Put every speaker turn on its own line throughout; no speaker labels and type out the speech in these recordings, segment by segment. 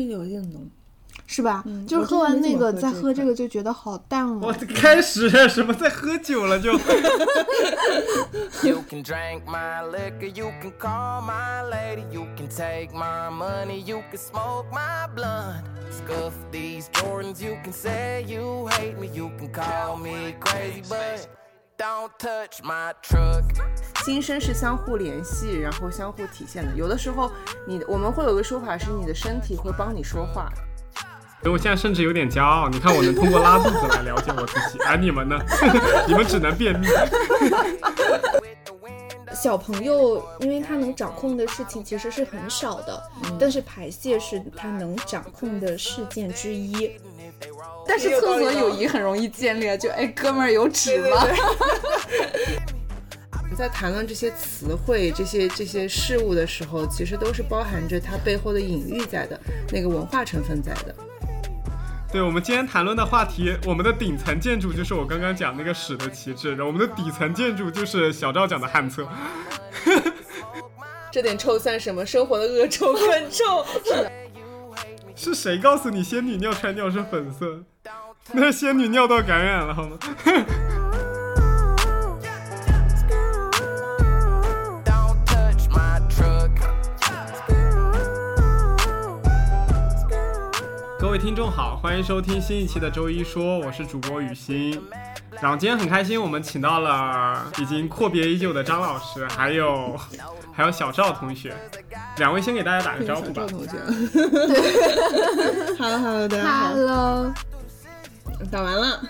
是有一点浓。
是吧？
嗯
就是喝完那个再喝这
个
个就觉得好淡
我
哦。
开始什么在喝酒了就。
心生是相互联系，然后相互体现的。有的时候，你我们会有个说法是，你的身体会帮你说话。
所以我现在甚至有点骄傲，你看我能通过拉肚子来了解我自己，而 你们呢？你们只能便秘。
小朋友，因为他能掌控的事情其实是很少的，但是排泄是他能掌控的事件之一。
但是厕所友谊很容易建立，就哎哥们儿有纸吗？在谈论这些词汇、这些这些事物的时候，其实都是包含着它背后的隐喻在的，那个文化成分在的。
对我们今天谈论的话题，我们的顶层建筑就是我刚刚讲那个史的旗帜，然后我们的底层建筑就是小赵讲的旱厕。
这点臭算什么？生活的恶臭 更臭。
是谁告诉你仙女尿出来尿是粉色？那是仙女尿道感染了好吗？位听众好，欢迎收听新一期的周一说，我是主播雨欣。然后今天很开心，我们请到了已经阔别已久的张老师，还有 还有小赵同学，两位先给大家打个招呼吧
赵。同学，Hello Hello，大家好
，Hello，
打完了。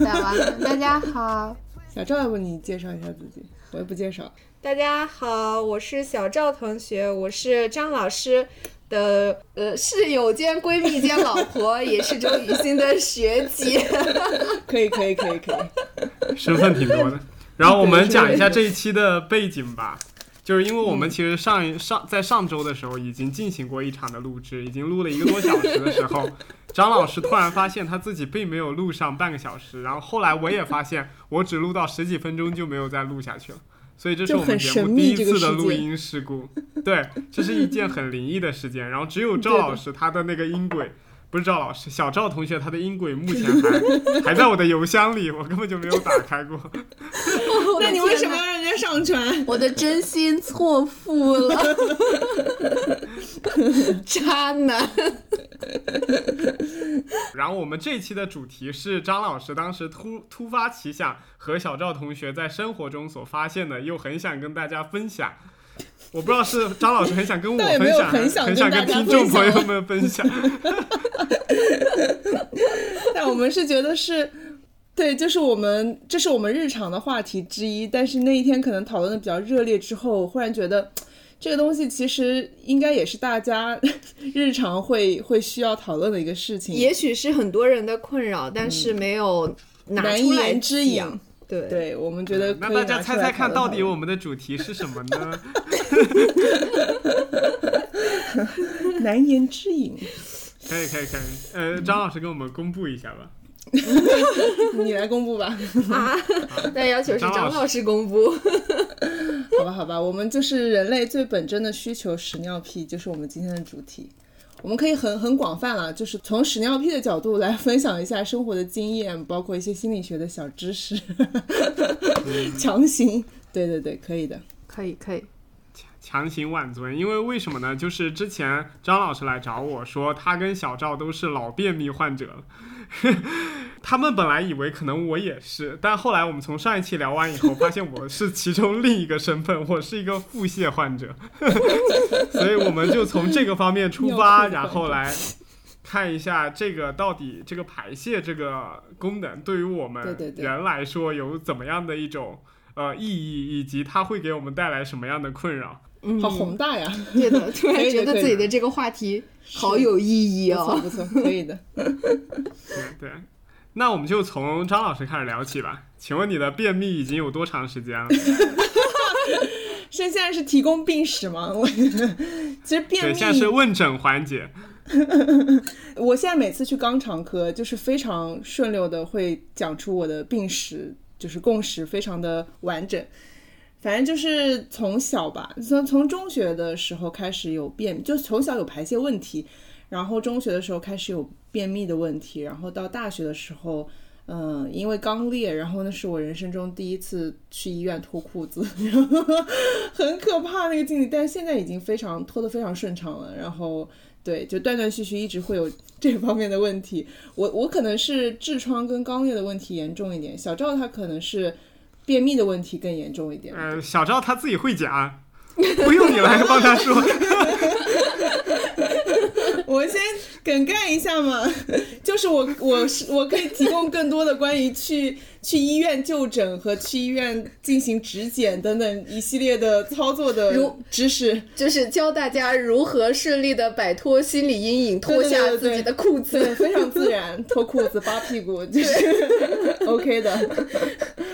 打完了，大家好。
小赵，要不你介绍一下自己？我也不介绍。
大家好，我是小赵同学，我是张老师的呃室友兼闺蜜兼老婆，也是周雨欣的学姐。
可以可以可以可以。
身份挺多的。然后我们讲一下这一期的背景吧，就是因为我们其实上一上在上周的时候已经进行过一场的录制，已经录了一个多小时的时候，张老师突然发现他自己并没有录上半个小时，然后后来我也发现我只录到十几分钟就没有再录下去了。所以这是我们节
就很神
目第一次的录音事故，对，这是一件很灵异的事件。然后只有赵老师他的那个音轨，不是赵老师，小赵同学他的音轨目前 还还在我的邮箱里，我根本就没有打开过。
那你为什么要让人家上传？
我的真心错付了，渣男。
然后我们这一期的主题是张老师当时突突发奇想和小赵同学在生活中所发现的，又很想跟大家分享。我不知道是张老师很想跟我分享，
很想
很想
跟
听众
分享
朋友们分享。
但我们是觉得是，对，就是我们这是我们日常的话题之一。但是那一天可能讨论的比较热烈之后，忽然觉得这个东西其实应该也是大家 日常会会需要讨论的一个事情。
也许是很多人的困扰，但是没有拿
难
出来
言之隐
讲。对，
对我们觉得
那
可以
大家猜猜看到底我们的主题是什么呢？
难言之隐。
可以可以可以，呃，张老师给我们公布一下吧。
你来公布吧。
啊，那要求是
张老师
公布。
好吧，好吧，我们就是人类最本真的需求——屎尿屁，就是我们今天的主题。我们可以很很广泛了，就是从屎尿屁的角度来分享一下生活的经验，包括一些心理学的小知识，强行。对对对，可以的。
可以，可以。
强行挽尊，因为为什么呢？就是之前张老师来找我说，他跟小赵都是老便秘患者了。他们本来以为可能我也是，但后来我们从上一期聊完以后，发现我是其中另一个身份，我是一个腹泻患者，所以我们就从这个方面出发，然后来看一下这个到底这个排泄这个功能对于我们人来说有怎么样的一种呃意义，以及它会给我们带来什么样的困扰。
嗯
好宏大呀！
对的，突然觉得自己的这个话题好有意义哦。
不错不错，可以的。
对 对，那我们就从张老师开始聊起吧。请问你的便秘已经有多长时间了？
现 现在是提供病史吗？我其实便
对，
秘，
现在是问诊环节。
我现在每次去肛肠科，就是非常顺溜的会讲出我的病史，就是共识非常的完整。反正就是从小吧，从从中学的时候开始有便，就从小有排泄问题，然后中学的时候开始有便秘的问题，然后到大学的时候。嗯，因为肛裂，然后那是我人生中第一次去医院脱裤子，然后很可怕那个经历，但是现在已经非常脱得非常顺畅了。然后对，就断断续续一直会有 这方面的问题。我我可能是痔疮跟肛裂的问题严重一点，小赵他可能是便秘的问题更严重一点。
呃，小赵他自己会讲，不用你来帮他说。
我先梗概一下嘛，就是我我是我可以提供更多的关于去 去医院就诊和去医院进行指检等等一系列的操作的
如
知识，
就是教大家如何顺利的摆脱心理阴影，脱下自己的裤子。
对，非常自然，脱裤子扒屁股就是 OK 的。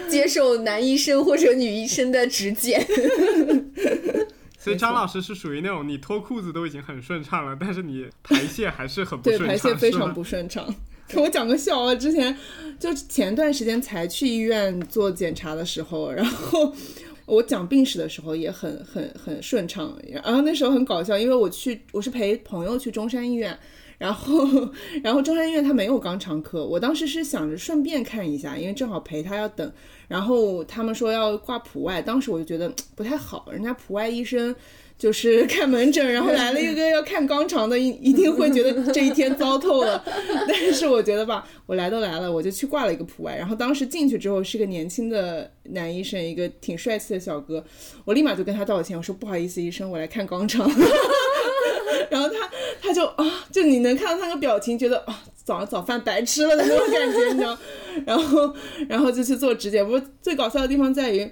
接受男医生或者女医生的指检。
所以张老师是属于那种你脱裤子都已经很顺畅了，但是你排泄还是很不
对，
顺畅，对
排泄非常不顺畅。给我讲个笑话，之前就前段时间才去医院做检查的时候，然后我讲病史的时候也很很很顺畅，然后那时候很搞笑，因为我去我是陪朋友去中山医院。然后，然后中山医院他没有肛肠科，我当时是想着顺便看一下，因为正好陪他要等。然后他们说要挂普外，当时我就觉得不太好，人家普外医生就是看门诊，然后来了一个要看肛肠的，一一定会觉得这一天糟透了。但是我觉得吧，我来都来了，我就去挂了一个普外。然后当时进去之后是个年轻的男医生，一个挺帅气的小哥，我立马就跟他道歉，我说不好意思，医生，我来看肛肠。然后他他就啊，就你能看到他那个表情，觉得啊，早上早饭白吃了的那种感觉，你知道？然后然后就去做指检。不过最搞笑的地方在于，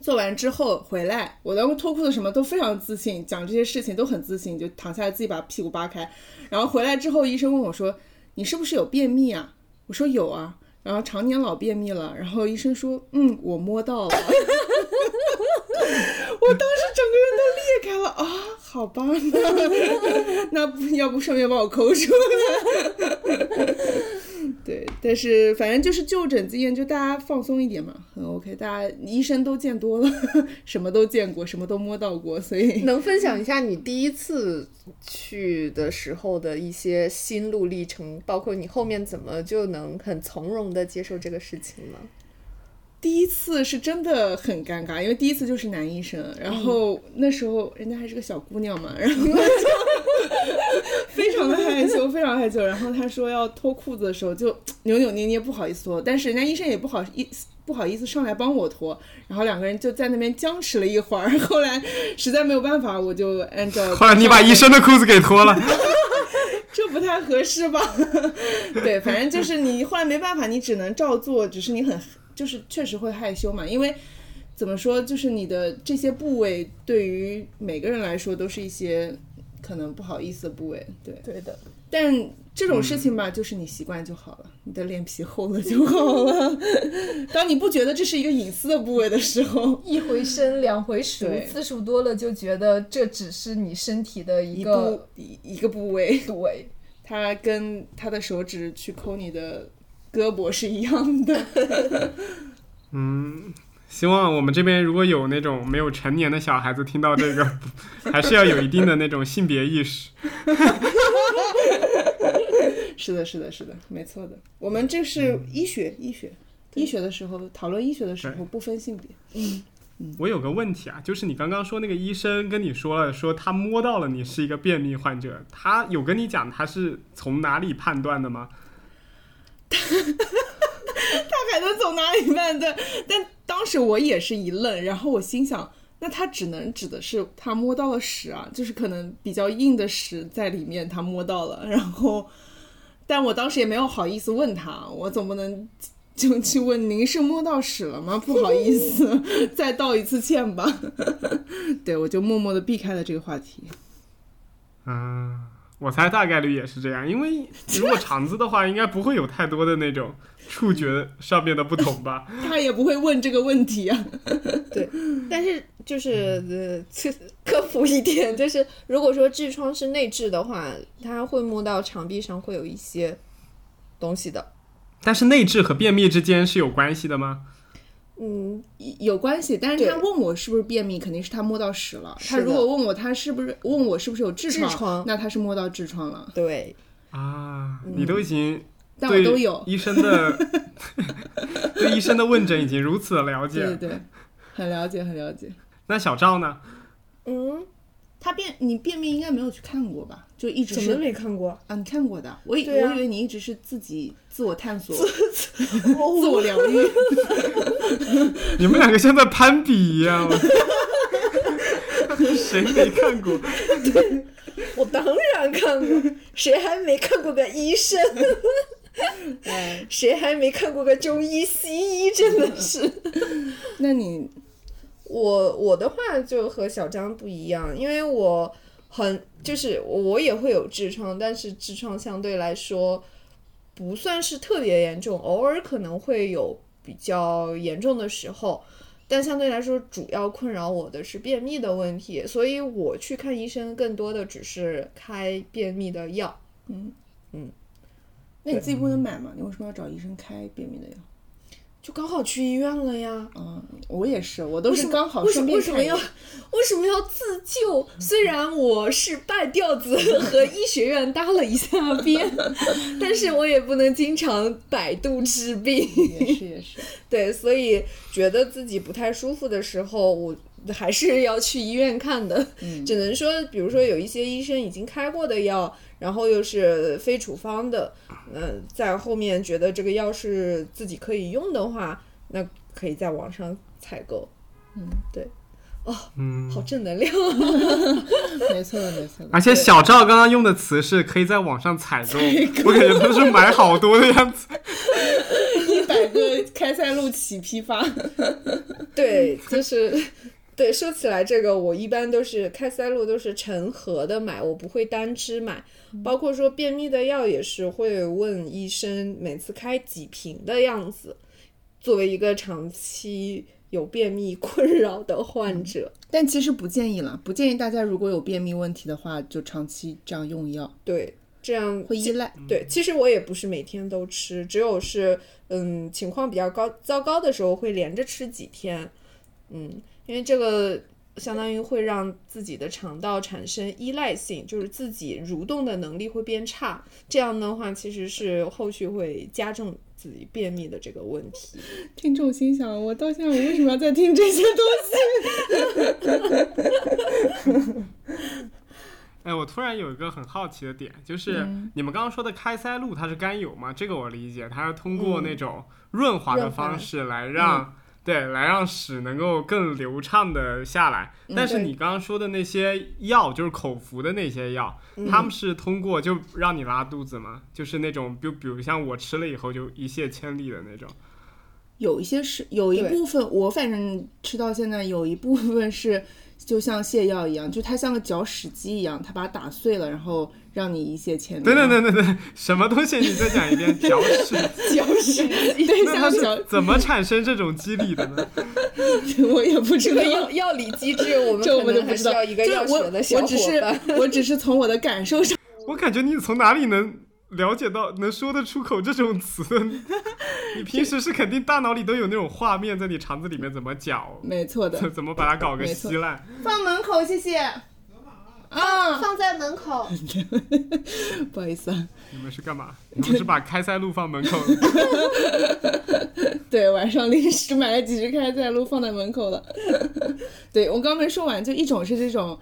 做完之后回来，我当时脱裤子什么都非常自信，讲这些事情都很自信，就躺下来自己把屁股扒开。然后回来之后，医生问我说：“你是不是有便秘啊？”我说：“有啊。”然后常年老便秘了。然后医生说：“嗯，我摸到了。”我当时整个人都裂开了啊！好吧，那 那不要不顺便把我抠出来？对，但是反正就是就诊经验，就大家放松一点嘛，很 OK。大家医生都见多了，什么都见过，什么都摸到过，所以
能分享一下你第一次去的时候的一些心路历程，包括你后面怎么就能很从容的接受这个事情吗？
第一次是真的很尴尬，因为第一次就是男医生，然后那时候人家还是个小姑娘嘛，然后就 非常的害羞，非常害羞。然后他说要脱裤子的时候，就扭扭捏捏，不好意思脱，但是人家医生也不好意思。不好意思，上来帮我脱，然后两个人就在那边僵持了一会儿。后来实在没有办法，我就按照
后来你把医生的裤子给脱了，
这不太合适吧？对，反正就是你后来没办法，你只能照做，只是你很就是确实会害羞嘛，因为怎么说，就是你的这些部位对于每个人来说都是一些可能不好意思的部位，对。
对的，
但这种事情吧，就是你习惯就好了，你的脸皮厚了就好了。当你不觉得这是一个隐私的部位的时候，
一回生两回熟，次数多了就觉得这只是你身体的一
一
个
一一个部位，
对。
它跟他的手指去抠你的胳膊是一样的。
嗯。希望我们这边如果有那种没有成年的小孩子听到这个，还是要有一定的那种性别意识。
是的，是的，是的，没错的。我们这是医学，医学，医学的时候讨论医学的时候不分性别。
嗯我有个问题啊，就是你刚刚说那个医生跟你说了，说他摸到了你是一个便秘患者，他有跟你讲他是从哪里判断的吗？
他还能从哪里判断？但当时我也是一愣，然后我心想，那他只能指的是他摸到了屎啊，就是可能比较硬的屎在里面，他摸到了。然后，但我当时也没有好意思问他，我总不能就去问您是摸到屎了吗？不好意思，再道一次歉吧。对，我就默默的避开了这个话题。
嗯，我猜大概率也是这样，因为 如果肠子的话，应该不会有太多的那种触觉上面的不同吧？
他也不会问这个问题啊。
对，但是就是呃，就科普一点，就是如果说痔疮是内痔的话，它会摸到肠壁上会有一些东西的。
但是内痔和便秘之间是有关系的吗？
嗯，
有关系，但是他问我是不是便秘，肯定是他摸到屎了。他如果问我他是不是问我是不是有痔疮，
痔疮
那他是摸到痔疮了。
对，
啊，你都已经
但我
对
都有，
医生的 对医生的问诊已经如此的了解。
对对对，很了解很了解。
那小赵呢？
嗯，
他便你便秘应该没有去看过吧？就一直
怎么
是
没看过？
啊，你看过的，我以、
啊
我以为你一直是自己自我探索、自我疗愈。
你们两个像在攀比一样。谁没看过？
对我当然看过，谁还没看过个医生？
哎，
谁还没看过个中医、西医？真的是。
那你
我我的话就和小张不一样，因为我很就是我也会有痔疮，但是痔疮相对来说不算是特别严重，偶尔可能会有比较严重的时候，但相对来说主要困扰我的是便秘的问题，所以我去看医生更多的只是开便秘的药。
嗯嗯那你自己不能买吗？你为什么要找医生开便秘的药？
就刚好去医院了呀。
嗯，我也是，我都是刚好
为什
顺便
为什么要 为什么要自救？虽然我是半吊子和医学院搭了一下边，但是我也不能经常百度治病。
也是也是，
对，所以觉得自己不太舒服的时候，我还是要去医院看的。
嗯
只能说，比如说有一些医生已经开过的药，然后又是非处方的，嗯、在后面觉得这个药是自己可以用的话，那可以在网上采购。嗯，对，哦
嗯，
好正能量。
没错的没错的。
而且小赵刚刚用的词是可以在网上采购，我感觉他是买好多的样子。
一百个开塞露起批发，
对，就是对。说起来这个，我一般都是开塞露都是成盒的买，我不会单支买。包括说便秘的药也是会问医生每次开几瓶的样子。作为一个长期有便秘困扰的患者，
但其实不建议了，不建议大家如果有便秘问题的话，就长期这样用药，
对这样
会依赖。
对，其实我也不是每天都吃，只有是嗯情况比较高糟糕的时候会连着吃几天，嗯，因为这个相当于会让自己的肠道产生依赖性，就是自己蠕动的能力会变差，这样的话其实是后续会加重自己便秘的这个问题。
听众心想：我到现在我为什么要再听这些东西？
哎，我突然有一个很好奇的点，就是
嗯
你们刚刚说的开塞露，它是甘油吗？这个我理解，它是通过那种润滑的方式来让、对来让屎能够更流畅的下来。但是你刚刚说的那些药，就是口服的那些药，
嗯
他们是通过就让你拉肚子吗？就是那种，就比如像我吃了以后就一泻千里的那种。
有一些是有一部分，我反正吃到现在有一部分是就像泻药一样，就它像个搅屎机一样，它把它打碎了，然后让你一泻千里。
等等等等等，什么东西？你再讲一遍，搅屎。
搅屎机，对，
那它
像搅
是，怎么产生这种机理的呢？
我也不知道
这个。药药理机制，我们
这我不知道，
要一个药学的小
我只是。我只是从我的感受上，
我感觉你从哪里能了解到、能说得出口这种词？你平时是肯定大脑里都有那种画面，在你肠子里面怎么搅，
没错的。
怎怎么把它搞个稀烂。
放门口，谢谢。啊，
放在门口，
不好意思啊，
你们是干嘛？你们是把开塞露放门口？
对，晚上临时买了几只开塞露放在门口了。对我刚没说完，就一种是这种，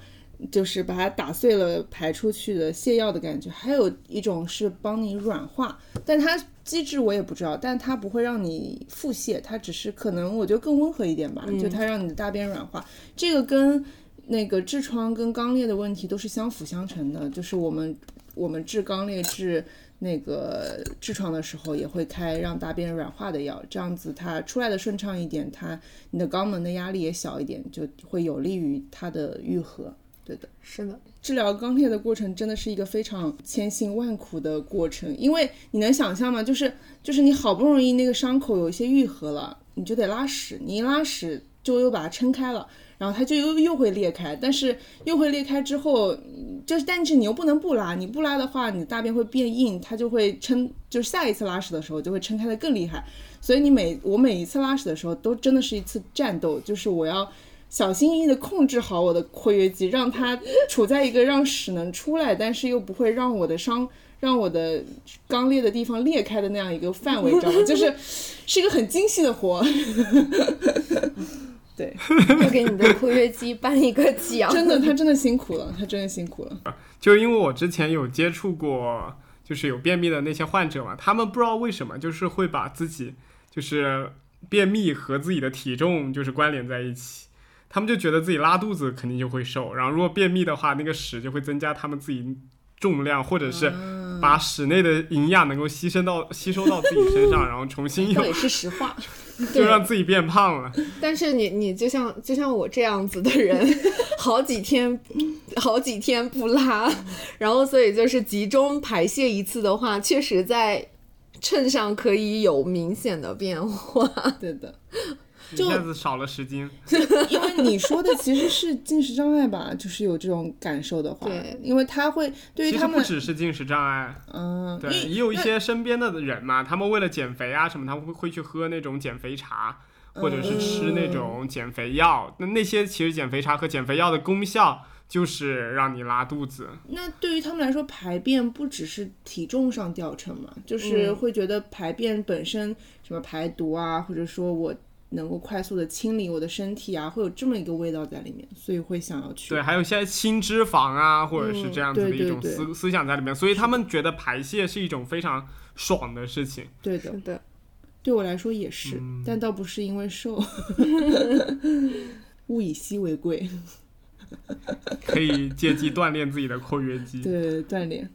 就是把它打碎了排出去的泻药的感觉，还有一种是帮你软化，但它机制我也不知道，但它不会让你腹泻，它只是可能我觉得更温和一点吧，就它让你的大便软化，这个跟那个痔疮跟肛裂的问题都是相辅相成的，就是我们我们治肛裂治。那个痔疮的时候也会开让大便软化的药，这样子它出来的顺畅一点，它你的肛门的压力也小一点，就会有利于它的愈合。对的，
是的，
治疗肛裂的过程真的是一个非常千辛万苦的过程，因为你能想象吗？就是就是你好不容易那个伤口有一些愈合了，你就得拉屎，你一拉屎就又把它撑开了，然后它就又又会裂开，但是又会裂开之后，就是但是你又不能不拉，你不拉的话，你大便会变硬，它就会撑，就是下一次拉屎的时候就会撑开的更厉害。所以你每我每一次拉屎的时候，都真的是一次战斗，就是我要小心翼翼的控制好我的括约肌，让它 处在一个让屎能出来，但是又不会让我的伤。让我的肛裂的地方裂开的那样一个范围，知道吗？就是 是一个很精细的活，对，
要给你的括约肌颁一个奖。
真的，他真的辛苦了，他真的辛苦了。
就因为我之前有接触过，就是有便秘的那些患者嘛，他们不知道为什么，就是会把自己就是便秘和自己的体重就是关联在一起，他们就觉得自己拉肚子肯定就会瘦，然后如果便秘的话，那个屎就会增加他们自己重量，或者是把室内的营养能够吸收到吸收到自己身上，然后重新又
是实话，
就让自己变胖了。
但是你你就像就像我这样子的人，好几天好几天不拉，然后所以就是集中排泄一次的话，确实在秤上可以有明显的变化。
对的。
一下子少了十斤，
因为你说的其实是进食障碍吧，就是有这种感受的话，
对，
因为他会对于
其实
他们
不只是进食障碍，
嗯，
对，也有一些身边的人嘛，他们为了减肥啊什么，他们会会去喝那种减肥茶，或者是吃那种减肥药。那那些其实减肥茶和减肥药的功效就是让你拉肚子。
那对于他们来说，排便不只是体重上掉秤嘛，就是会觉得排便本身什么排毒啊，或者说我能够快速的清理我的身体啊，会有这么一个味道在里面，所以会想要去。
对，还有一些清脂肪啊，或者是这样子的一种思思想在里面，所以他们觉得排泄是一种非常爽的事情。
对的，
的，
对我来说也是，
嗯
但倒不是因为瘦，物以稀为贵，
可以借机锻炼自己的括约肌。
对锻炼。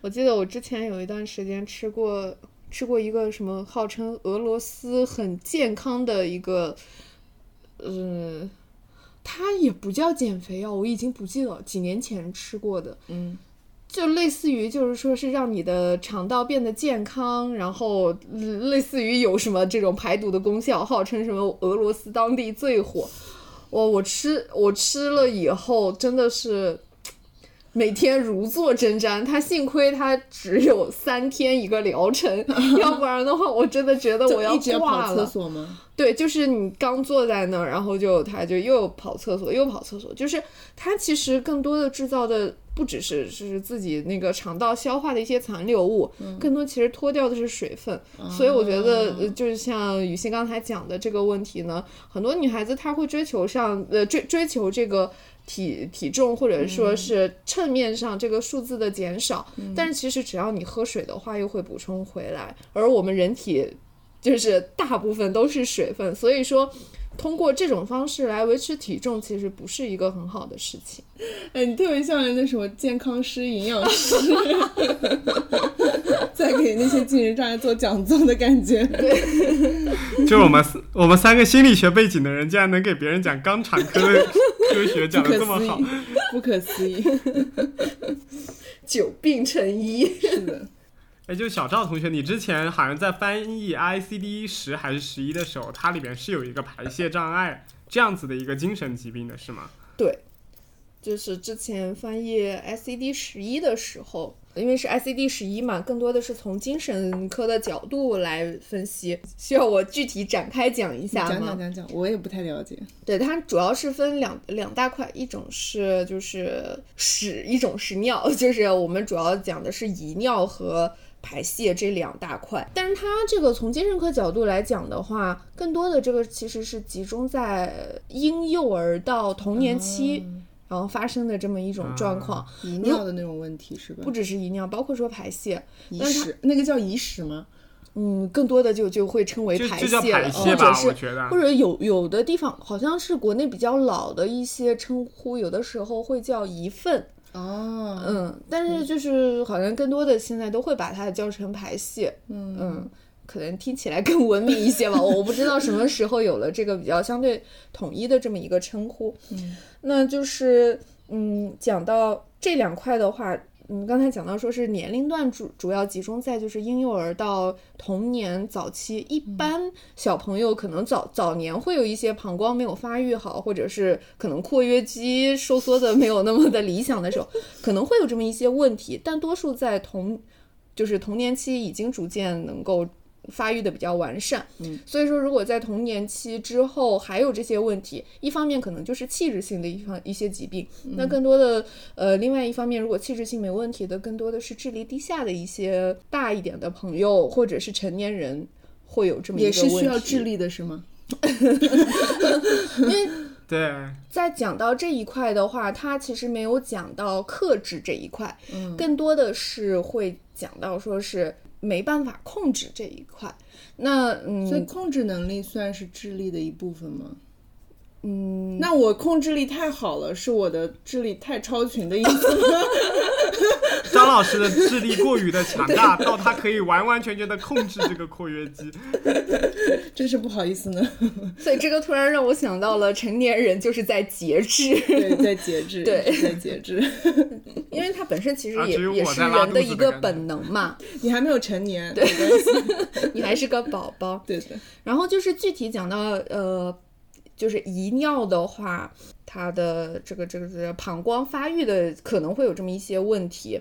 我记得我之前有一段时间吃过吃过一个什么号称俄罗斯很健康的一个，嗯，它也不叫减肥药，我已经不记得了，几年前吃过的，
嗯，
就类似于就是说是让你的肠道变得健康，然后嗯类似于有什么这种排毒的功效，号称什么俄罗斯当地最火。我我吃我吃了以后真的是每天如坐针毡。他幸亏他只有三天一个疗程，要不然的话我真的觉得我
要跑厕
挂了。
所吗？
对，就是你刚坐在那儿，然后就他就又跑厕所，又跑厕所，就是他其实更多的制造的不只是是自己那个肠道消化的一些残留物，更多其实脱掉的是水分。所以我觉得，呃就是像雨欣刚才讲的这个问题呢，很多女孩子她会追求上呃追追求这个。体体重或者说是秤面上这个数字的减少，但是其实只要你喝水的话，又会补充回来。而我们人体就是大部分都是水分，所以说通过这种方式来维持体重，其实不是一个很好的事情。
哎，你特别像那什么健康师、营养师，在给那些精神障碍做讲座的感觉。
对就是我们我们三个心理学背景的人，竟然能给别人讲肛肠科的 科学讲的这么好
思议。，不可思议。
久病成医，
是的，
哎，就小赵同学，你之前好像在翻译 ICD 十还是十一的时候，它里边是有一个排泄障碍这样子的一个精神疾病的是吗？
对，就是之前翻译 ICD 十一的时候，因为是 ICD 十一嘛，更多的是从精神科的角度来分析，需要我具体展开讲一下
讲
吗？
讲讲讲，我也不太了解。
对，它主要是分两两大块，一种是就是屎，一种是尿，就是我们主要讲的是遗尿和排泄这两大块。但是它这个从精神科角度来讲的话，更多的这个其实是集中在婴幼儿到童年期。然后发生的这么一种状况，
遗尿的那种问题是吧？
不只是遗尿，包括说排泄，
遗
但是
那个叫遗屎吗？
嗯，更多的就就会称为排
就叫排
泄了，或者是
我觉得
或。者有有的地方好像是国内比较老的一些称呼，有的时候会叫遗粪，
哦，
嗯，但是就是好像更多的现在都会把它叫成排戏，嗯可能听起来更文明一些吧，我不知道什么时候有了这个比较相对统一的这么一个称呼，
嗯，
那就是嗯，讲到这两块的话。嗯，刚才讲到说是年龄段主主要集中在就是婴幼儿到童年早期，一般小朋友可能早早年会有一些膀胱没有发育好，或者是可能括约肌收缩的没有那么的理想的时候，可能会有这么一些问题，但多数在童就是童年期已经逐渐能够。发育的比较完善，嗯，所以说如果在童年期之后还有这些问题，一方面可能就是器质性的一方一些疾病，那更多的呃，另外一方面，如果器质性没问题的，更多的是智力低下的一些大一点的朋友或者是成年人会有这么一个
也是需要智力的是吗？
因为对，
在讲到这一块的话，他其实没有讲到克制这一块，嗯，更多的是会讲到说是没办法控制这一块。那嗯，
所以控制能力算是智力的一部分吗？嗯，那我控制力太好了，是我的智力太超群的意思吗？
张老师的智力过于的强大，到他可以完完全全的控制这个括约肌。
真是不好意思呢。
所以这个突然让我想到了成年人就是在节制，
对，在节制，
对
在节制。
因为它本身其实
啊
也、也是
只有我在拉
人的一个本能嘛，
你还没有成年，没关系。
你还是个宝宝。
对的，
然后就是具体讲到呃，就是遗尿的话，它的这个这个这个膀胱发育的可能会有这么一些问题。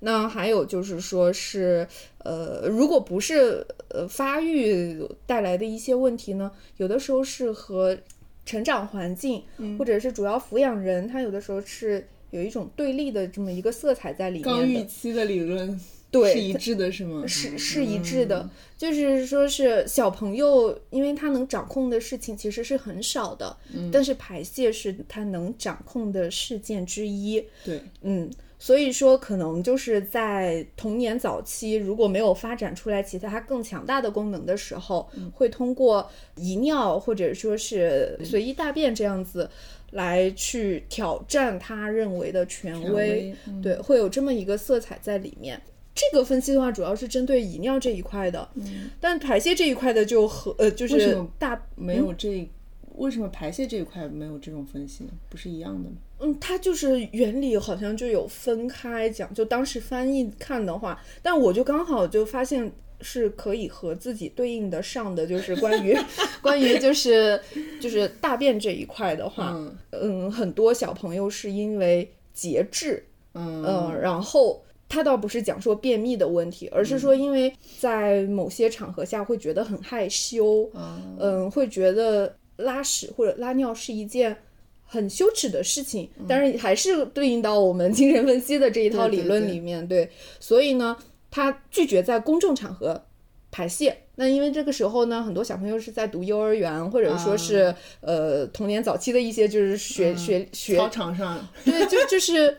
那还有就是说是呃，如果不是呃发育带来的一些问题呢，有的时候是和成长环境、或者是主要抚养人，他有的时候是有一种对立的这么一个色彩在里面刚。
预期的理论
对
是一致的，是吗？
是是一致的，就是说是小朋友，因为他能掌控的事情其实是很少的，但是排泄是他能掌控的事件之一，
对，
嗯，所以说可能就是在童年早期，如果没有发展出来其他更强大的功能的时候，会通过遗尿或者说是随意大便这样子。来去挑战他认为的权威，
权威嗯
对，会有这么一个色彩在里面。这个分析的话，主要是针对遗尿这一块的，但排泄这一块的就和呃，就是大
没有这，为什么排泄这一块没有这种分析呢？不是一样的吗？
嗯，它就是原理好像就有分开讲，就当时翻译看的话，但我就刚好就发现是可以和自己对应的上的，就是关于 关于就是就是大便这一块的话，
嗯
嗯，很多小朋友是因为节制，
嗯
嗯，然后他倒不是讲说便秘的问题，而是说因为在某些场合下会觉得很害羞，嗯，会觉得拉屎或者拉尿是一件很羞耻的事情，但是还是对应到我们精神分析的这一套理论里面，对，所以呢，他拒绝在公众场合排泄。那因为这个时候呢，很多小朋友是在读幼儿园，或者说是、呃童年早期的一些就是学、学学
操场上。
对，就就是，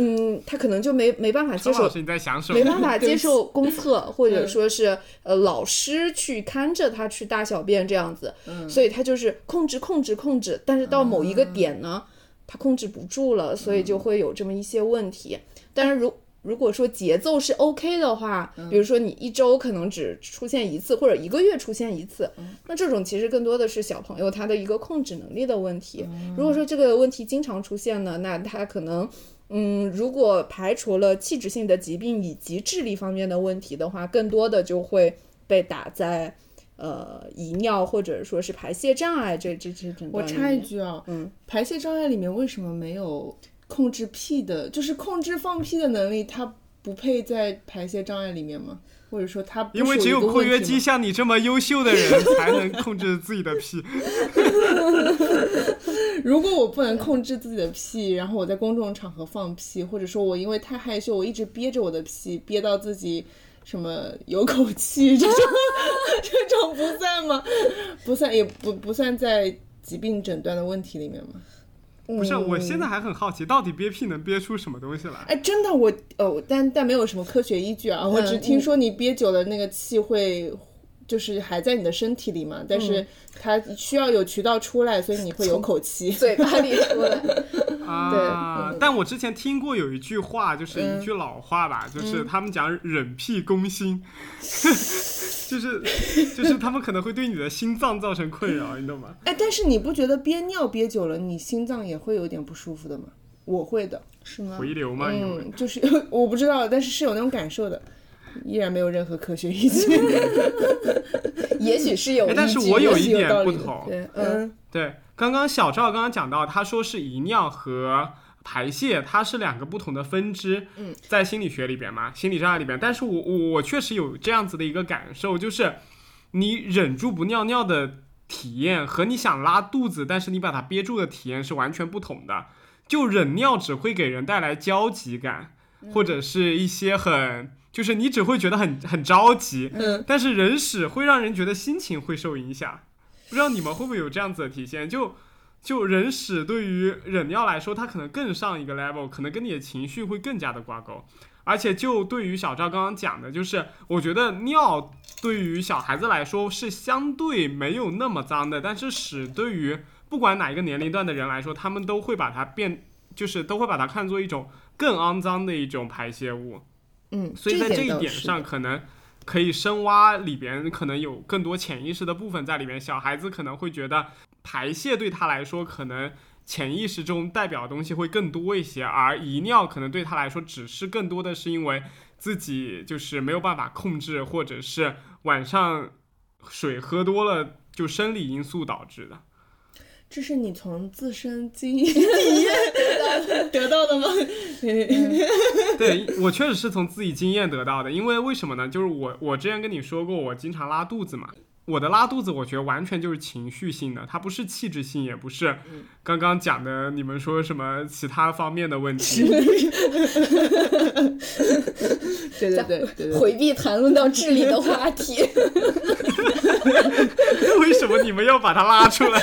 嗯，他可能就没没办法接受
你在想什么？
没办法接受公厕，或者
嗯
说是呃老师去看着他去大小便这样子，
嗯
所以他就是控制控制控制，但是到某一个点呢，他控制不住了，所以就会有这么一些问题。但是如如果说节奏是 OK 的话，比如说你一周可能只出现一次，或者一个月出现一次，那这种其实更多的是小朋友他的一个控制能力的问题。如果说这个问题经常出现呢，那他可能。嗯，如果排除了器质性的疾病以及智力方面的问题的话，更多的就会被打在呃遗尿或者说是排泄障碍这这这诊
我
断里面
插一句啊，
嗯，
排泄障碍里面为什么没有控制屁的，就是控制放屁的能力，它不配在排泄障碍里面吗？或者说他
因为只有括约肌像你这么优秀的人才能控制自己的屁。
如果我不能控制自己的屁，然后我在公众场合放屁，或者说我因为太害羞，我一直憋着我的屁，憋到自己什么有口气，这种这种不算吗？不算，也不不算在疾病诊断的问题里面吗？
不是，我现在还很好奇，到底憋屁能憋出什么东西来？
哎，真的，我呃，但但没有什么科学依据啊，我只听说你憋久了，那个气会。就是还在你的身体里嘛，但是它需要有渠道出来，所以你会有口气。
嘴巴里出来。
啊！但我之前听过有一句话，就是一句老话吧，就是他们讲忍屁攻心，就是就是他们可能会对你的心脏造成困扰，你懂吗？
哎，但是你不觉得憋尿憋久了，你心脏也会有点不舒服的吗？我会的。是吗？
回流吗？
嗯，就是 我不知道，但是是有那种感受的，依然没有任何科学依据。
也许是有
但是我有一点不同，
嗯，
对，刚刚小赵刚刚讲到，他说是遗尿和排泄，它是两个不同的分支。
嗯，
在心理学里边嘛，心理障碍里边，但是我我我确实有这样子的一个感受，就是你忍住不尿尿的体验和你想拉肚子，但是你把它憋住的体验是完全不同的。就忍尿只会给人带来焦急感，或者是一些很。就是你只会觉得很很着急，
嗯，
但是忍屎会让人觉得心情会受影响，不知道你们会不会有这样子的体现？就就人屎对于忍尿来说，它可能更上一个 level，可能跟你的情绪会更加的挂钩。而且就对于小赵刚刚讲的，就是我觉得尿对于小孩子来说是相对没有那么脏的，但是屎对于不管哪一个年龄段的人来说，他们都会把它变，就是都会把它看作一种更肮脏的一种排泄物。
嗯，
所以在这一点上，可能可以深挖里边可能有更多潜意识的部分在里面。小孩子可能会觉得排泄对他来说，可能潜意识中代表的东西会更多一些，而遗尿可能对他来说，只是更多的是因为自己就是没有办法控制，或者是晚上水喝多了，就生理因素导致的。
这是你从自身经验得到的吗？
对我确实是从自己经验得到的，因为为什么呢？就是我我之前跟你说过，我经常拉肚子嘛。我的拉肚子，我觉得完全就是情绪性的，它不是气质性，也不是刚刚讲的你们说什么其他方面的问题。
对对对对对，
回避谈论到智力的话题。
为什么你们要把它拉出来？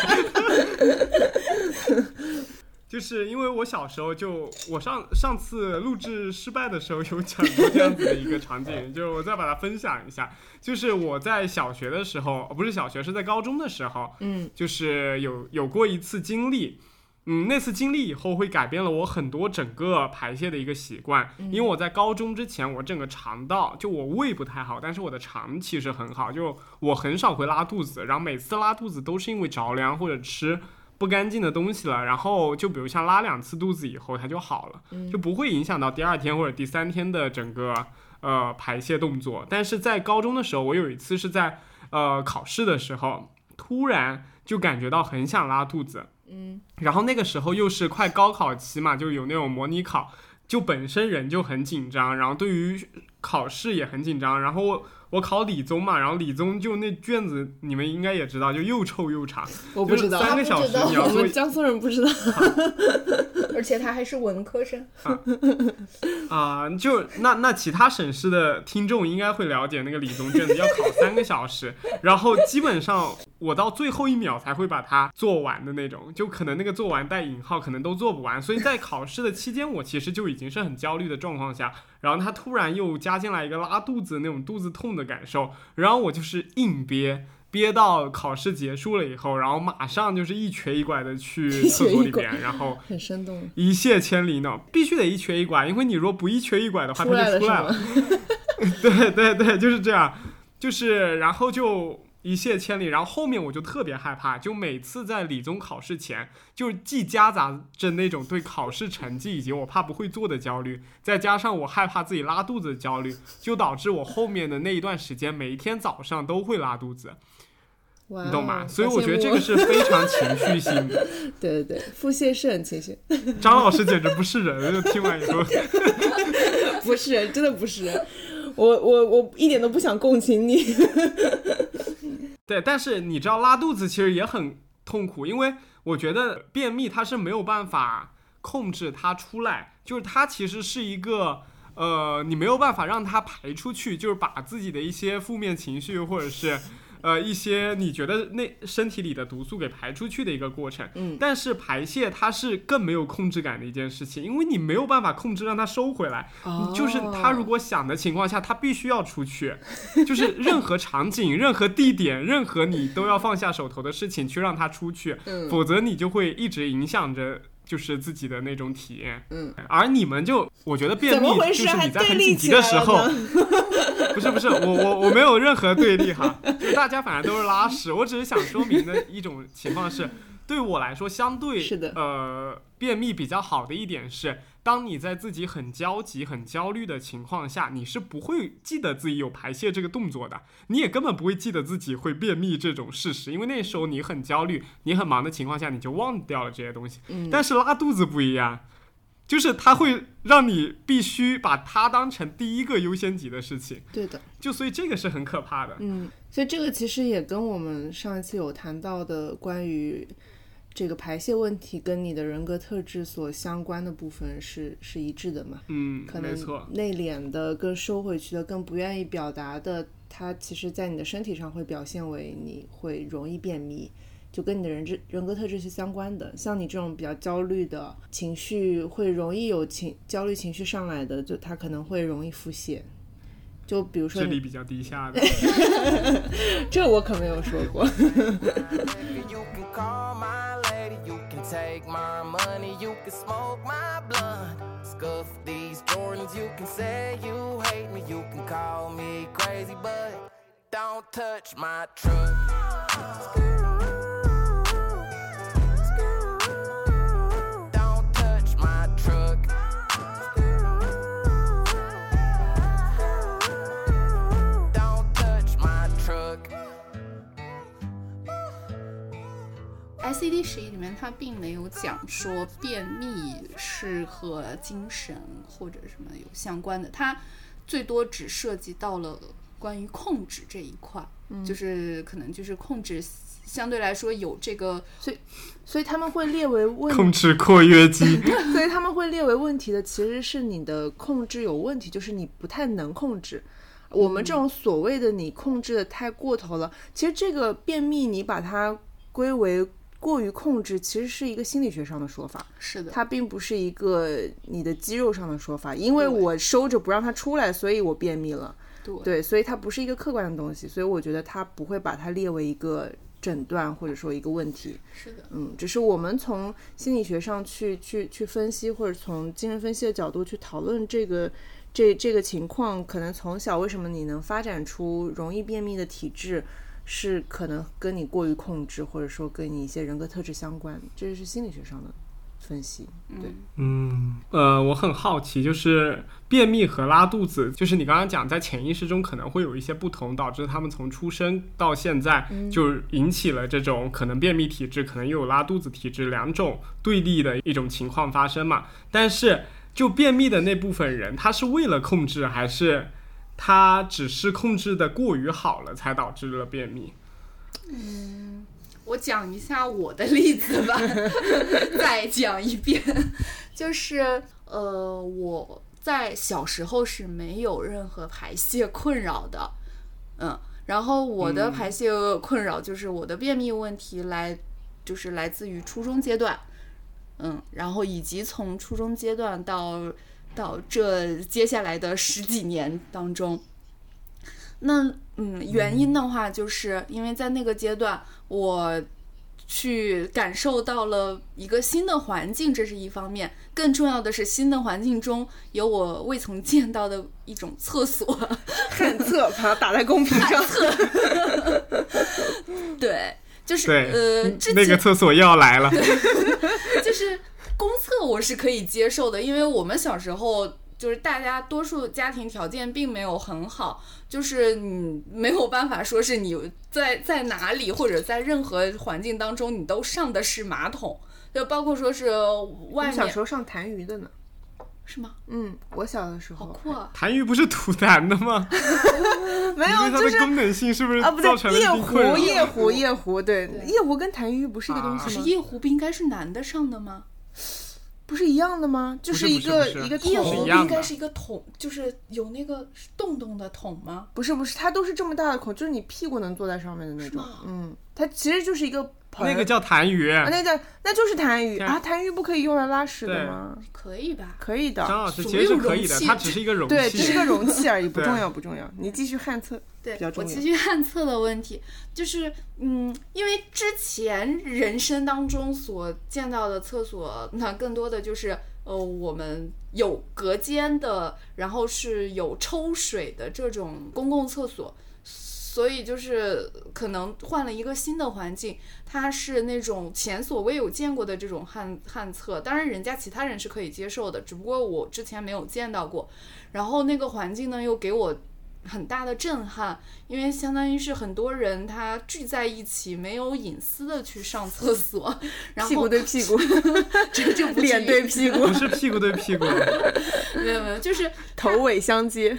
就是因为我小时候就我上上次录制失败的时候有讲过这样子的一个场景，就是我再把它分享一下，就是我在小学的时候，哦不是小学，是在高中的时候，
嗯，
就是有有过一次经历，嗯，那次经历以后会改变了我很多整个排泄的一个习惯，因为我在高中之前，我整个肠道就我胃不太好，但是我的肠其实很好，就我很少会拉肚子，然后每次拉肚子都是因为着凉或者吃不干净的东西了，然后就比如像拉两次肚子以后它就好了，就不会影响到第二天或者第三天的整个呃排泄动作。但是在高中的时候，我有一次是在呃考试的时候，突然就感觉到很想拉肚子，
嗯，
然后那个时候又是快高考期嘛，就有那种模拟考，就本身人就很紧张，然后对于考试也很紧张，然后我我考理综嘛，然后理综就那卷子你们应该也知道，就又臭又长，
我不知道
就是，三个小时
他不知道
我
你要做
们江苏人不知道。
而且他还是文科生，
啊、就那那其他省市的听众应该会了解那个理综卷子要考三个小时，然后基本上我到最后一秒才会把它做完的那种，就可能那个做完带引号，可能都做不完。所以在考试的期间，我其实就已经是很焦虑的状况下，然后他突然又加进来一个拉肚子那种肚子痛的感受，然后我就是硬憋。憋到考试结束了以后，然后马上就是一瘸一拐的去 厕所里边，然后
很生动，
一泻千里呢，必须得一瘸一拐，因为你如果不一瘸一拐的话，它就出来了。对对对，就是这样，就是然后就一泻千里，然后后面我就特别害怕，就每次在理综考试前，就既夹杂着那种对考试成绩以及我怕不会做的焦虑，再加上我害怕自己拉肚子的焦虑，就导致我后面的那一段时间，每一天早上都会拉肚子，你懂吗？所以我觉得这个是非常情绪性的。
对对对，腹泻是很情绪，
张老师简直不是人，就听完以后。
不是人真的不是人，我我我一点都不想共情你。
对，但是你知道拉肚子其实也很痛苦，因为我觉得便秘它是没有办法控制它出来，就是它其实是一个呃，你没有办法让它排出去，就是把自己的一些负面情绪或者是。呃，一些你觉得那身体里的毒素给排出去的一个过程，
嗯
但是排泄它是更没有控制感的一件事情，因为你没有办法控制让它收回来，
哦
就是他如果想的情况下，他必须要出去，就是任何场景、任何地点、任何你都要放下手头的事情去让他出去，
嗯
否则你就会一直影响着。就是自己的那种体验，
嗯，
而你们就，我觉得便秘？就是你在很紧急的时候，不是不是，我我我没有任何对立哈，就大家反正都是拉屎，我只是想说明的一种情况是，对我来说相对
是的
呃便秘比较好的一点是，当你在自己很焦急、很焦虑的情况下，你是不会记得自己有排泄这个动作的，你也根本不会记得自己会便秘这种事实，因为那时候你很焦虑、你很忙的情况下，你就忘掉了这些东西。
嗯
但是拉肚子不一样，就是它会让你必须把它当成第一个优先级的事情，
对的，
就所以这个是很可怕的。
嗯，所以这个其实也跟我们上一次有谈到的关于这个排泄问题跟你的人格特质所相关的部分是是一致的嘛？
嗯，
可能
没错。
内敛的、更收回去的、更不愿意表达的，它其实在你的身体上会表现为你会容易便秘，就跟你的人质人格特质是相关的。像你这种比较焦虑的情绪，会容易有情焦虑情绪上来的，就他可能会容易腹泻。就比如说你，
智力比较低下的，
这我可没有说过。
ICD 十一里面它并没有讲说便秘是和精神或者什么有相关的，它最多只涉及到了关于控制这一块，就是可能就是控制相对来说有这个
所以他们会列为问
控制括约肌。
所以他们会列为问题的，其实是你的控制有问题，就是你不太能控制。我们这种所谓的你控制的太过头了，其实这个便秘你把它归为过于控制，其实是一个心理学上的说法，
是的，
它并不是一个你的肌肉上的说法。因为我收着不让它出来，所以我便秘了。
对
对，所以它不是一个客观的东西，所以我觉得它不会把它列为一个诊断或者说一个问题。
是的，
嗯，只是我们从心理学上去去去分析，或者从精神分析的角度去讨论这个这这个情况，可能从小为什么你能发展出容易便秘的体质，是可能跟你过于控制，或者说跟你一些人格特质相关，这是心理学上的分析。对，
嗯，呃，我很好奇，就是便秘和拉肚子，就是你刚刚讲在潜意识中可能会有一些不同，导致他们从出生到现在就引起了这种可能便秘体质，可能又有拉肚子体质两种对立的一种情况发生嘛。但是就便秘的那部分人，他是为了控制，还是他只是控制的过于好了，才导致了便秘？
嗯我讲一下我的例子吧，再讲一遍，就是呃，我在小时候是没有任何排泄困扰的，嗯，然后我的排泄困扰就是我的便秘问题来，就是来自于初中阶段，嗯，然后以及从初中阶段到到这接下来的十几年当中，那嗯，原因的话，就是因为在那个阶段，我去感受到了一个新的环境，这是一方面。更重要的是，新的环境中有我未曾见到的一种厕所。
旱厕把它打在公屏上，
对，就是，呃，之前
那个厕所又要来了。
就是公厕我是可以接受的，因为我们小时候就是大家多数家庭条件并没有很好，就是你没有办法说是你在在哪里或者在任何环境当中你都上的是马桶，就包括说是外
我小时候上痰盂的呢。
是吗？
嗯，我小的时候
好酷啊！
痰盂不是吐痰的吗？
没有，
因为它
就是
的功能性是不是
啊，不
造成
对，夜壶，？夜壶，夜壶，对，
对
夜壶跟痰盂不是一个东
啊
西
是夜壶不应该是男的上的吗？
不是一样的吗？就
是
一个一个
夜
桶
应该是一个桶，就是有那个洞洞的桶吗？
不是不是，它都是这么大的孔，就是你屁股能坐在上面的那种。嗯，它其实就是一个盆。
那个叫痰盂。
啊，那叫那就是痰盂啊，痰盂不可以用来拉屎的吗？
可以吧？
可以的，
张老师其实是可以的，它只是一个容器。
对，只是个容器而已，不 重要不重要。你继续旱厕，
对
比较，重要
我继续旱厕的问题，就是嗯，因为之前人生当中所见到的厕所，那更多的就是呃，我们有隔间的，然后是有抽水的这种公共厕所，所以就是可能换了一个新的环境，它是那种前所未有见过的这种旱旱厕，当然人家其他人是可以接受的，只不过我之前没有见到过。然后那个环境呢，又给我很大的震撼，因为相当于是很多人他聚在一起，没有隐私的去上厕所，然后
屁股对屁股，
这就不
脸对屁股
不，是屁股对屁股，
没有没有，就是
头尾相接。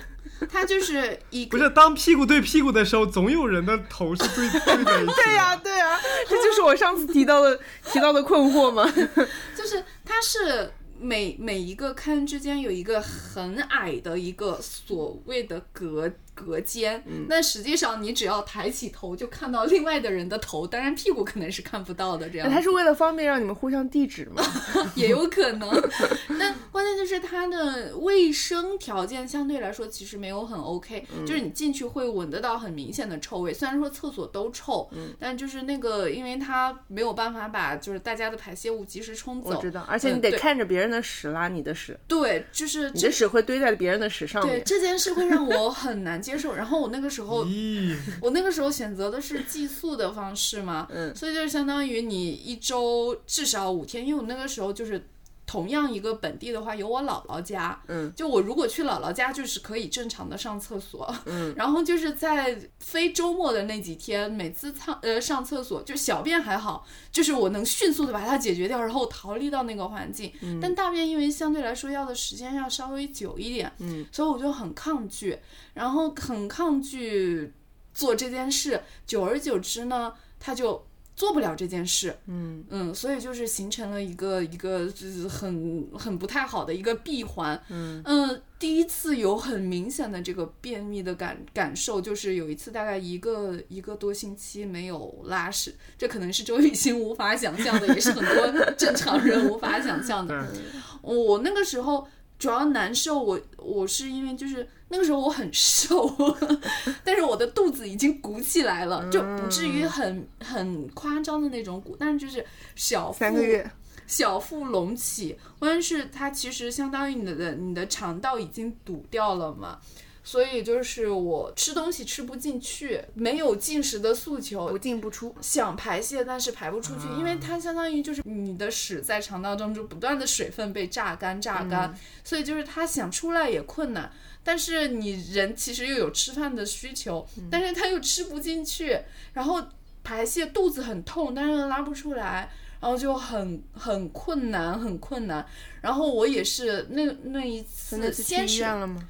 它就是一个
不是当屁股对屁股的时候，总有人的头是对对在一起的。
对呀、对呀、这就是我上次提到的提到的困惑嘛。
就是它是每每一个坑之间有一个很矮的一个所谓的隔隔间，但实际上你只要抬起头就看到另外的人的头，当然屁股可能是看不到的，这样
他是为了方便让你们互相递纸吗？
也有可能。那关键就是它的卫生条件相对来说其实没有很 OK，、就是你进去会闻得到很明显的臭味。虽然说厕所都臭，但就是那个，因为它没有办法把就是大家的排泄物及时冲走。
我知道，而且你得看着别人的屎拉你的屎，
对，就是这
你的屎会堆在别人的屎上面。
对这件事会让我很难接受。然后我那个时候，我那个时候选择的是寄宿的方式嘛，
嗯
所以就是相当于你一周至少五天，因为我那个时候就是。同样一个本地的话，有我姥姥家，
嗯，
就我如果去姥姥家，就是可以正常的上厕所，嗯，然后就是在非周末的那几天，每次上呃上厕所，就小便还好，就是我能迅速的把它解决掉，然后逃离到那个环境，但大便因为相对来说要的时间要稍微久一点，嗯，所以我就很抗拒，然后很抗拒做这件事，久而久之呢，他就做不了这件事，嗯。嗯，所以就是形成了一个一个就是很很不太好的一个闭环，嗯。第一次有很明显的这个便秘的感感受，就是有一次大概一个一个多星期没有拉屎，这可能是周雨欣无法想象的，也是很多正常人无法想象的。我那个时候主要难受，我我是因为就是那个时候我很瘦，但是我的肚子已经鼓起来了，就不至于很很夸张的那种鼓，但是就是小腹
三个月，
小腹隆起，关键是它其实相当于你的你的肠道已经堵掉了嘛。所以就是我吃东西吃不进去，没有进食的诉求，
不进不出。
想排泄，但是排不出去，因为它相当于就是你的屎在肠道当中就不断的水分被榨干榨干，所以就是它想出来也困难。但是你人其实又有吃饭的需求，但是它又吃不进去，然后排泄肚子很痛，但是又拉不出来。然后就很很困难，很困难。然后我也是那那一次，先是
院了吗？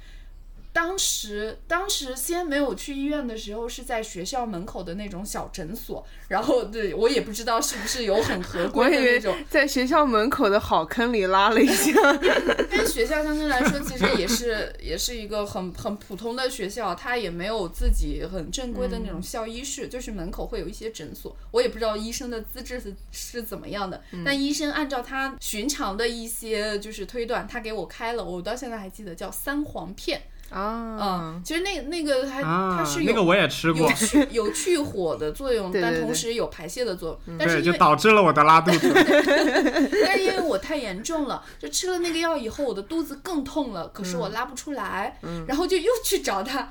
当时，当时先没有去医院的时候，是在学校门口的那种小诊所，然后对我也不知道是不是有很合规的那种，
在学校门口的好坑里拉了一下。
因为学校相对来说其实也是也是一个很很普通的学校，它也没有自己很正规的那种校医室，就是门口会有一些诊所，我也不知道医生的资质是是怎么样的，但医生按照他寻常的一些就是推断，他给我开了，我到现在还记得叫三黄片，
啊
嗯，，其实那那个还、
啊
它是，有
那个我也吃过
有，去有去火的作用，但
对对对
同时有排泄的作用。但是
对，就导致了我的拉肚子。
但是因为我太严重了，就吃了那个药以后，我的肚子更痛了，可是我拉不出来，然后就又去找他。嗯，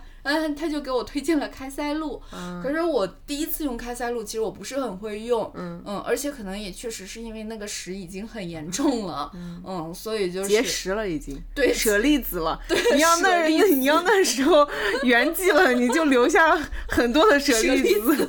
他就给我推荐了开塞露，可是我第一次用开塞露，其实我不是很会用，嗯而且可能也确实是因为那个屎已经很严重了，嗯所以就是
结石了已经，
对
舍利子了。对你要那你要那时候圆寂了，你就留下很多的舍利子。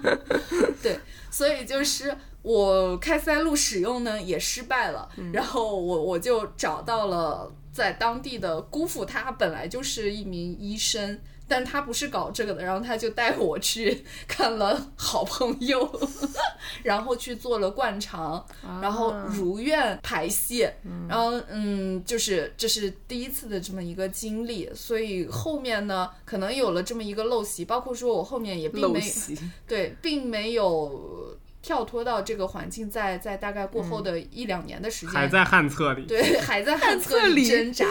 对，所以就是我开塞露使用呢也失败了，
嗯
然后我我就找到了在当地的姑父，他本来就是一名医生。但他不是搞这个的，然后他就带我去看了好朋友，然后去做了灌肠，然后如愿排泄，然后嗯，就是这是第一次的这么一个经历，所以后面呢，可能有了这么一个陋习，包括说我后面也并没对，并没有跳脱到这个环境在，在大概过后的一两年的时间，
还在旱厕里。
对 还在旱厕
厕里。
里挣扎，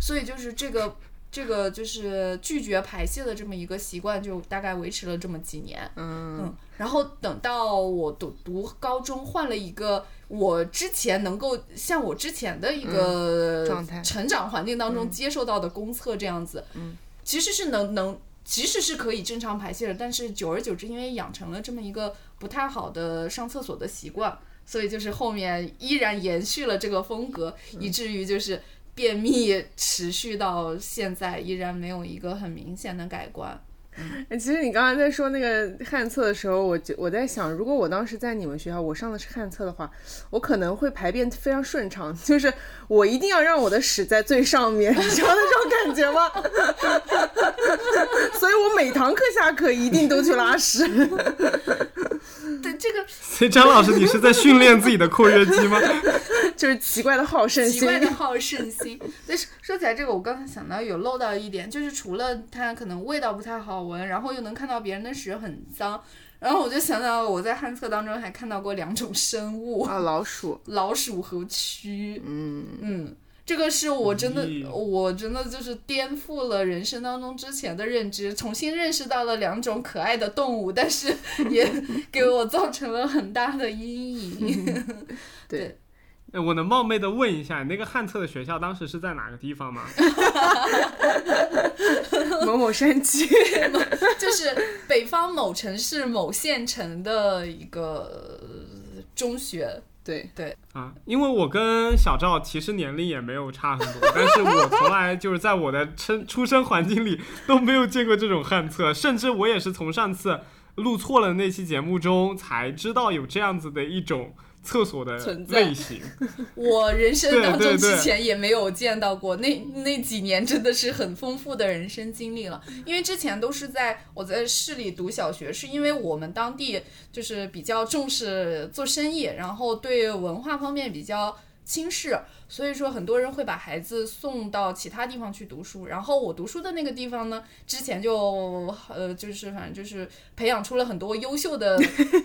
所以就是这个这个就是拒绝排泄的这么一个习惯，就大概维持了这么几年。
嗯。
嗯，然后等到我读读高中，换了一个我之前能够像我之前的一个
状态。
成长环境当中接受到的公厕这样子，嗯，其实是能能其实是可以正常排泄的，但是久而久之，因为养成了这么一个不太好的上厕所的习惯，所以就是后面依然延续了这个风格，以至于就是便秘持续到现在，依然没有一个很明显的改观。
哎其实你刚才在说那个旱厕的时候，我就我在想，如果我当时在你们学校，我上的是旱厕的话，我可能会排便非常顺畅，就是我一定要让我的屎在最上面，你知道那种感觉吗？所以我每堂课下课一定都去拉屎。
对这个
所以张老师，你是在训练自己的括约肌吗？
就是奇怪的好胜心。
奇怪的好胜心。但是说起来这个，我刚才想到有漏到一点，就是除了它可能味道不太好闻，然后又能看到别人的屎很脏，然后我就想到我在旱厕当中还看到过两种生物，
啊，老鼠，
老鼠和蛆。
嗯，
嗯，这个是我真的，
咦
我真的就是颠覆了人生当中之前的认知，重新认识到了两种可爱的动物，但是 也 给我造成了很大的阴影。
对，
哎我能冒昧的问一下，你那个旱厕的学校当时是在哪个地方吗？
某某山区，
就是北方某城市某县城的一个中学。
对对，
啊，因为我跟小赵其实年龄也没有差很多，但是我从来就是在我的生出生环境里都没有见过这种旱厕，甚至我也是从上次录错了那期节目中才知道有这样子的一种厕所的
存在
类型。
我人生当中之前也没有见到过，那那几年真的是很丰富的人生经历了。因为之前都是在我在市里读小学，是因为我们当地就是比较重视做生意，然后对文化方面比较轻视，所以说很多人会把孩子送到其他地方去读书。然后我读书的那个地方呢，之前就呃就是反正就是培养出了很多优秀的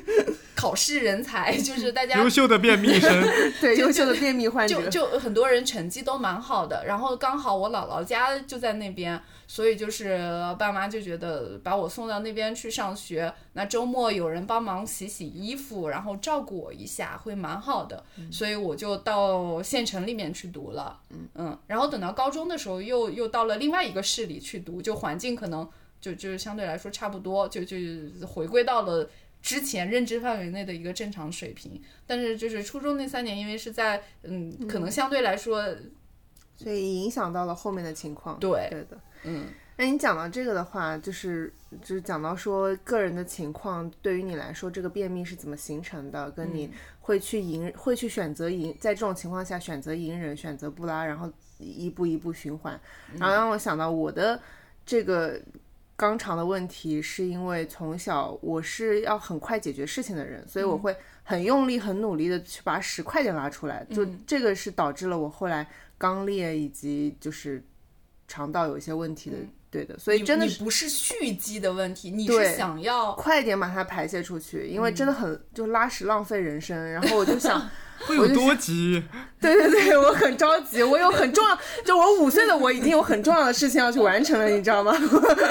考试人才，就是大家
优秀的便秘生，
对，优秀的便秘患者，
就就很多人成绩都蛮好的，然后刚好我姥姥家就在那边，所以就是爸妈就觉得把我送到那边去上学，那周末有人帮忙洗洗衣服，然后照顾我一下，会蛮好的，所以我就到县城里面去读了，嗯嗯然后等到高中的时候又又到了另外一个市里去读，就环境可能就就是相对来说差不多，就就回归到了。之前认知范围内的一个正常水平，但是就是初中那三年，因为是在嗯，可能相对来说，
所以影响到了后面的情况。
对
对的。
嗯，
那你讲到这个的话，就是就是讲到说个人的情况，对于你来说，这个便秘是怎么形成的？跟你会去隐，会去选择隐，在这种情况下选择隐忍，选择不拉，然后一步一步循环，然后让我想到我的这个肛肠的问题，是因为从小我是要很快解决事情的人，所以我会很用力、很努力的去把屎快点拉出来，就这个是导致了我后来肛裂以及就是肠道有一些问题的，对的，所以真的
不是蓄积的问题，你是想要
快点把它排泄出去，因为真的很就拉屎浪费人生，然后我就想。
会有多急？
对对对，我很着急，我有很重要，就我五岁的我已经有很重要的事情要去完成了，你知道吗？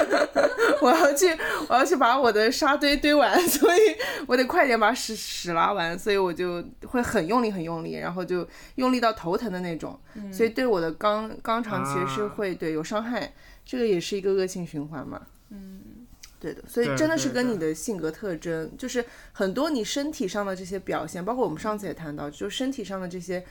我要去，我要去把我的沙堆堆完，所以我得快点把屎屎拉完，所以我就会很用力很用力，然后就用力到头疼的那种，所以对我的肛肛肠其实是
啊
会对有伤害，这个也是一个恶性循环嘛。嗯。对的，所以真的是跟你的性格特征，就是很多你身体上的这些表现，包括我们上次也谈到，就是身体上的这些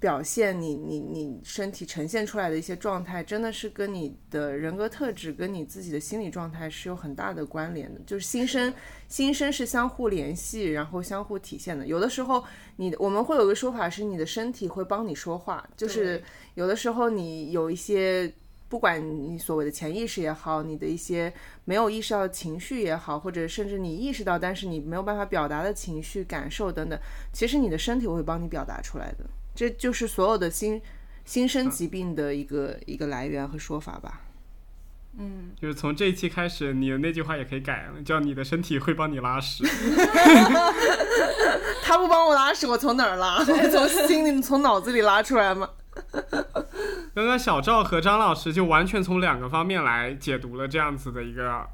表现，你你你身体呈现出来的一些状态，真的是跟你的人格特质、跟你自己的心理状态是有很大的关联的。就是心身心身是相互联系，然后相互体现的。有的时候你我们会有个说法是，你的身体会帮你说话，就是有的时候你有一些。不管你所谓的潜意识也好，你的一些没有意识到的情绪也好，或者甚至你意识到但是你没有办法表达的情绪、感受等等，其实你的身体会帮你表达出来的。这就是所有的心新生疾病的一个、一个来源和说法吧。
嗯就是从这一期开始，你的那句话也可以改了，叫你的身体会帮你拉屎。
他不帮我拉屎，我从哪儿拉？我从心里、从脑子里拉出来吗？
刚刚小赵和张老师就完全从两个方面来解读了这样子的一个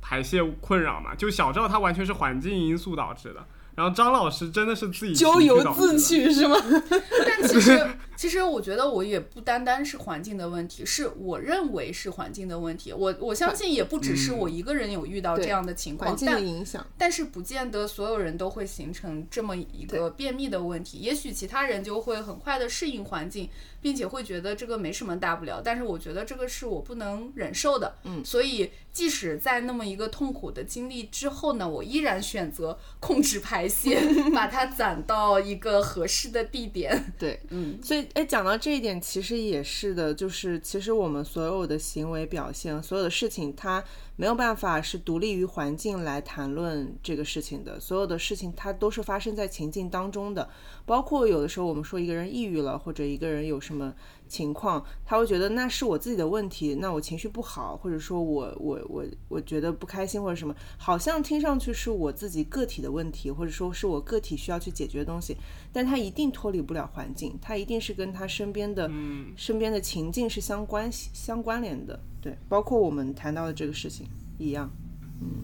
排泄困扰嘛。就小赵他完全是环境因素导致的，然后张老师真的是自己
咎由自。取是吗？
但 但其实，其实我觉得我也不单单是环境的问题，是我认为是环境的问题。我我相信也不只是我一个人有遇到这样的情况，
环境的
但
影响。
但是不见得所有人都会形成这么一个便秘的问题。也许其他人就会很快的适应环境，并且会觉得这个没什么大不了。但是我觉得这个是我不能忍受的。嗯，所以即使在那么一个痛苦的经历之后呢，我依然选择控制排泄，把它攒到一个合适的地点。
对，
嗯，
所以，哎，讲到这一点，其实也是的，就是其实我们所有的行为表现，所有的事情，它没有办法是独立于环境来谈论这个事情的。所有的事情，它都是发生在情境当中的。包括有的时候我们说一个人抑郁了，或者一个人有什么情况，他会觉得那是我自己的问题，那我情绪不好，或者说我我我我觉得不开心或者什么，好像听上去是我自己个体的问题，或者说是我个体需要去解决的东西，但他一定脱离不了环境，他一定是跟他身边的、身边的情境是相关系相关联的，对，包括我们谈到的这个事情一样。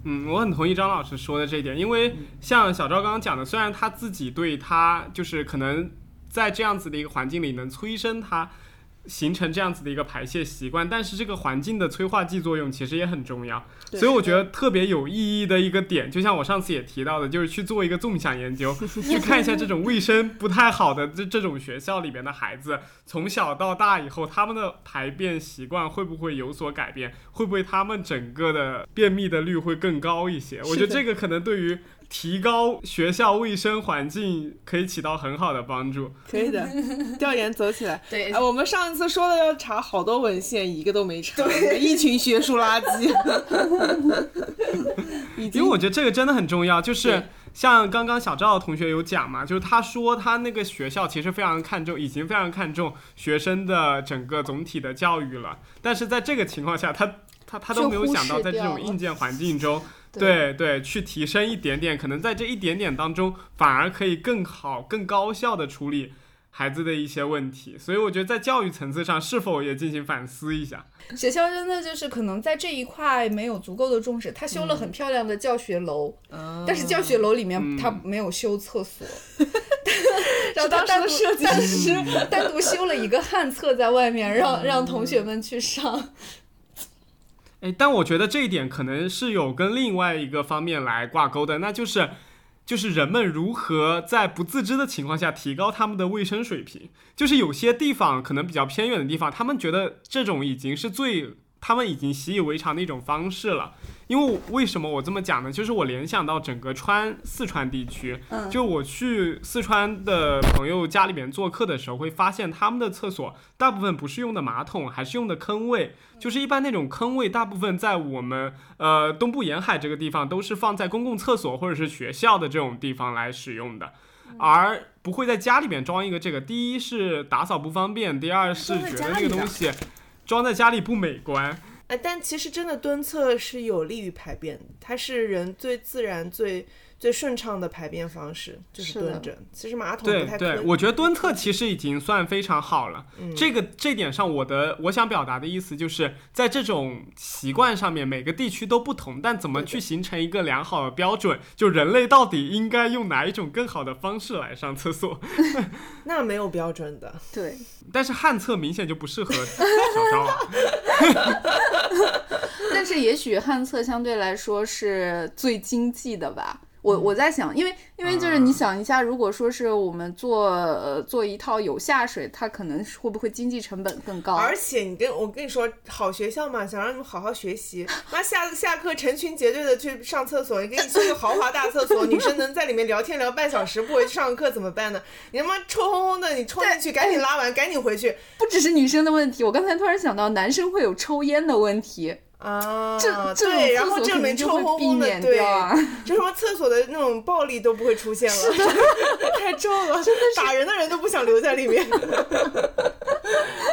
嗯，我很同意张老师说的这一点，因为像小赵刚刚讲的，虽然他自己对他就是可能在这样子的一个环境里能催生他形成这样子的一个排泄习惯，但是这个环境的催化剂作用其实也很重要。所以我觉得特别有意义的一个点，就像我上次也提到的，就是去做一个纵向研究，去看一下这种卫生不太好的这这种学校里边的孩子，从小到大以后，他们的排便习惯会不会有所改变？会不会他们整个的便秘的率会更高一些？我觉得这个可能对于提高学校卫生环境可以起到很好的帮助。
可以的，调研走起来。
对
哎，我们上一次说的要查好多文献，一个都没查，一群学术垃圾。
因为我觉得这个真的很重要，就是像刚刚小赵同学有讲嘛，就是他说他那个学校其实非常看重，已经非常看重学生的整个总体的教育了，但是在这个情况下，他他他都没有想到在这种硬件环境中。对对，去提升一点点，可能在这一点点当中，反而可以更好、更高效的处理孩子的一些问题。所以我觉得在教育层次上，是否也进行反思一下？
学校真的就是可能在这一块没有足够的重视，他修了很漂亮的教学楼，但是教学楼里面
嗯
他没有修厕所，然后
当
他
时的
单独
设计
师单独修了一个旱厕在外面，让让同学们去上。
哎，但我觉得这一点可能是有跟另外一个方面来挂钩的，那就是，就是人们如何在不自知的情况下提高他们的卫生水平。就是有些地方可能比较偏远的地方，他们觉得这种已经是最，他们已经习以为常的一种方式了。因为为什么我这么讲呢？就是我联想到整个川四川地区，就我去四川的朋友家里面做客的时候，会发现他们的厕所大部分不是用的马桶，还是用的坑位。就是一般那种坑位，大部分在我们呃东部沿海这个地方都是放在公共厕所或者是学校的这种地方来使用的，而不会在家里面装一个这个。第一是打扫不方便，第二是觉得那个东西装在家里不美观。
哎，但其实真的蹲厕是有利于排便的，它是人最自然、最最顺畅的排便方式，就是蹲着。其实马桶
对对，
不太可以。
我觉得蹲厕其实已经算非常好了。
嗯
这个这点上，我的我想表达的意思就是在这种习惯上面，每个地区都不同，但怎么去形成一个良好的标准？就人类到底应该用哪一种更好的方式来上厕所？
那没有标准的。
对，
但是旱厕明显就不适合 小昭啊。
但是也许旱厕相对来说是最经济的吧。我我在想，因为因为就是你想一下，如果说是我们做呃做一套有下水，它可能会不会经济成本更高？
而且你跟我跟你说，好学校嘛，想让你们好好学习，那下下课成群结队的去上厕所，给你修个豪华大厕所，女生能在里面聊天聊半小时，不回去上课怎么办呢？你他妈臭烘烘的，你冲进去赶紧拉完，赶紧回去
不只是女生的问题，我刚才突然想到，男生会有抽烟的问题，
啊！
这这
然
厕
后这里
所肯定就
面臭烘烘的，对。就什么厕所的那种暴力都不会出现了，太臭了，打人的人都不想留在里面。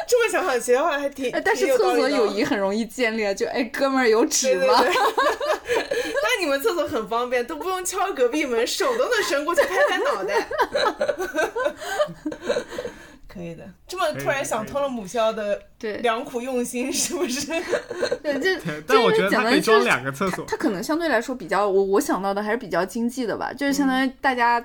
这么想想，其实还挺，
哎但是厕所友谊很容易建立，就哎哥们儿有纸吗？
对对对。但你们厕所很方便，都不用敲隔壁门，手都能伸过去拍拍脑袋。可以的，这么突然想通了母校的
对
良苦用心，是不是？
对，这
对但我觉得它可以装两个厕所。
它可能相对来说比较，我我想到的还是比较经济的吧，就是相当于大家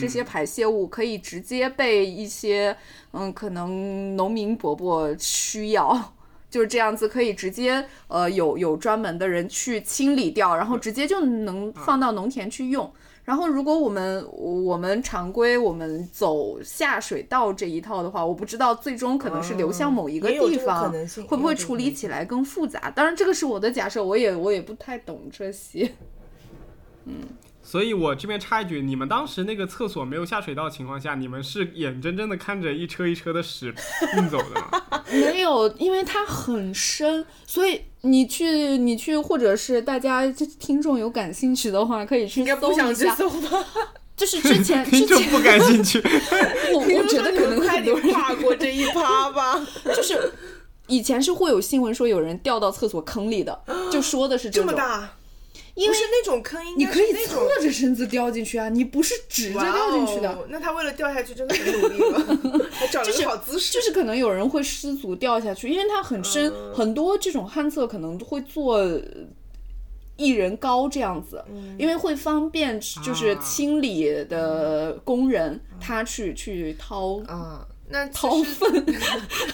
这些排泄物可以直接被一些嗯，可能农民伯伯需要。就是这样子，可以直接呃有有专门的人去清理掉，然后直接就能放到农田去用。然后如果我们我们常规我们走下水道这一套的话，我不知道最终可能是流向某一个地方，
可能性
会不会处理起来更复杂？当然这个是我的假设，我也我也不太懂这些。
所以我这边插一句，你们当时那个厕所没有下水道的情况下，你们是眼睁睁的看着一车一车的屎运走的吗？
没有，因为它很深，所以你去你去，或者是大家这听众有感兴趣的话，可以去搜一下。
想去？
就是之前之前
听众不感兴趣。
我我觉得可能
快
很多人
点跨过这一趴吧。
就是以前是会有新闻说有人掉到厕所坑里的，就说的是种，
这么大，
因为
是那种坑，
你可以侧着身子掉进去啊，你不是直着掉进去的。
那他为了掉下去真的很努力了，还找了个好姿势。
就是可能有人会失足掉下去，因为它很深，
嗯
很多这种旱厕可能会做一人高这样子，
嗯
因为会方便就是
啊
清理的工人他去去掏。
啊，那其
掏
实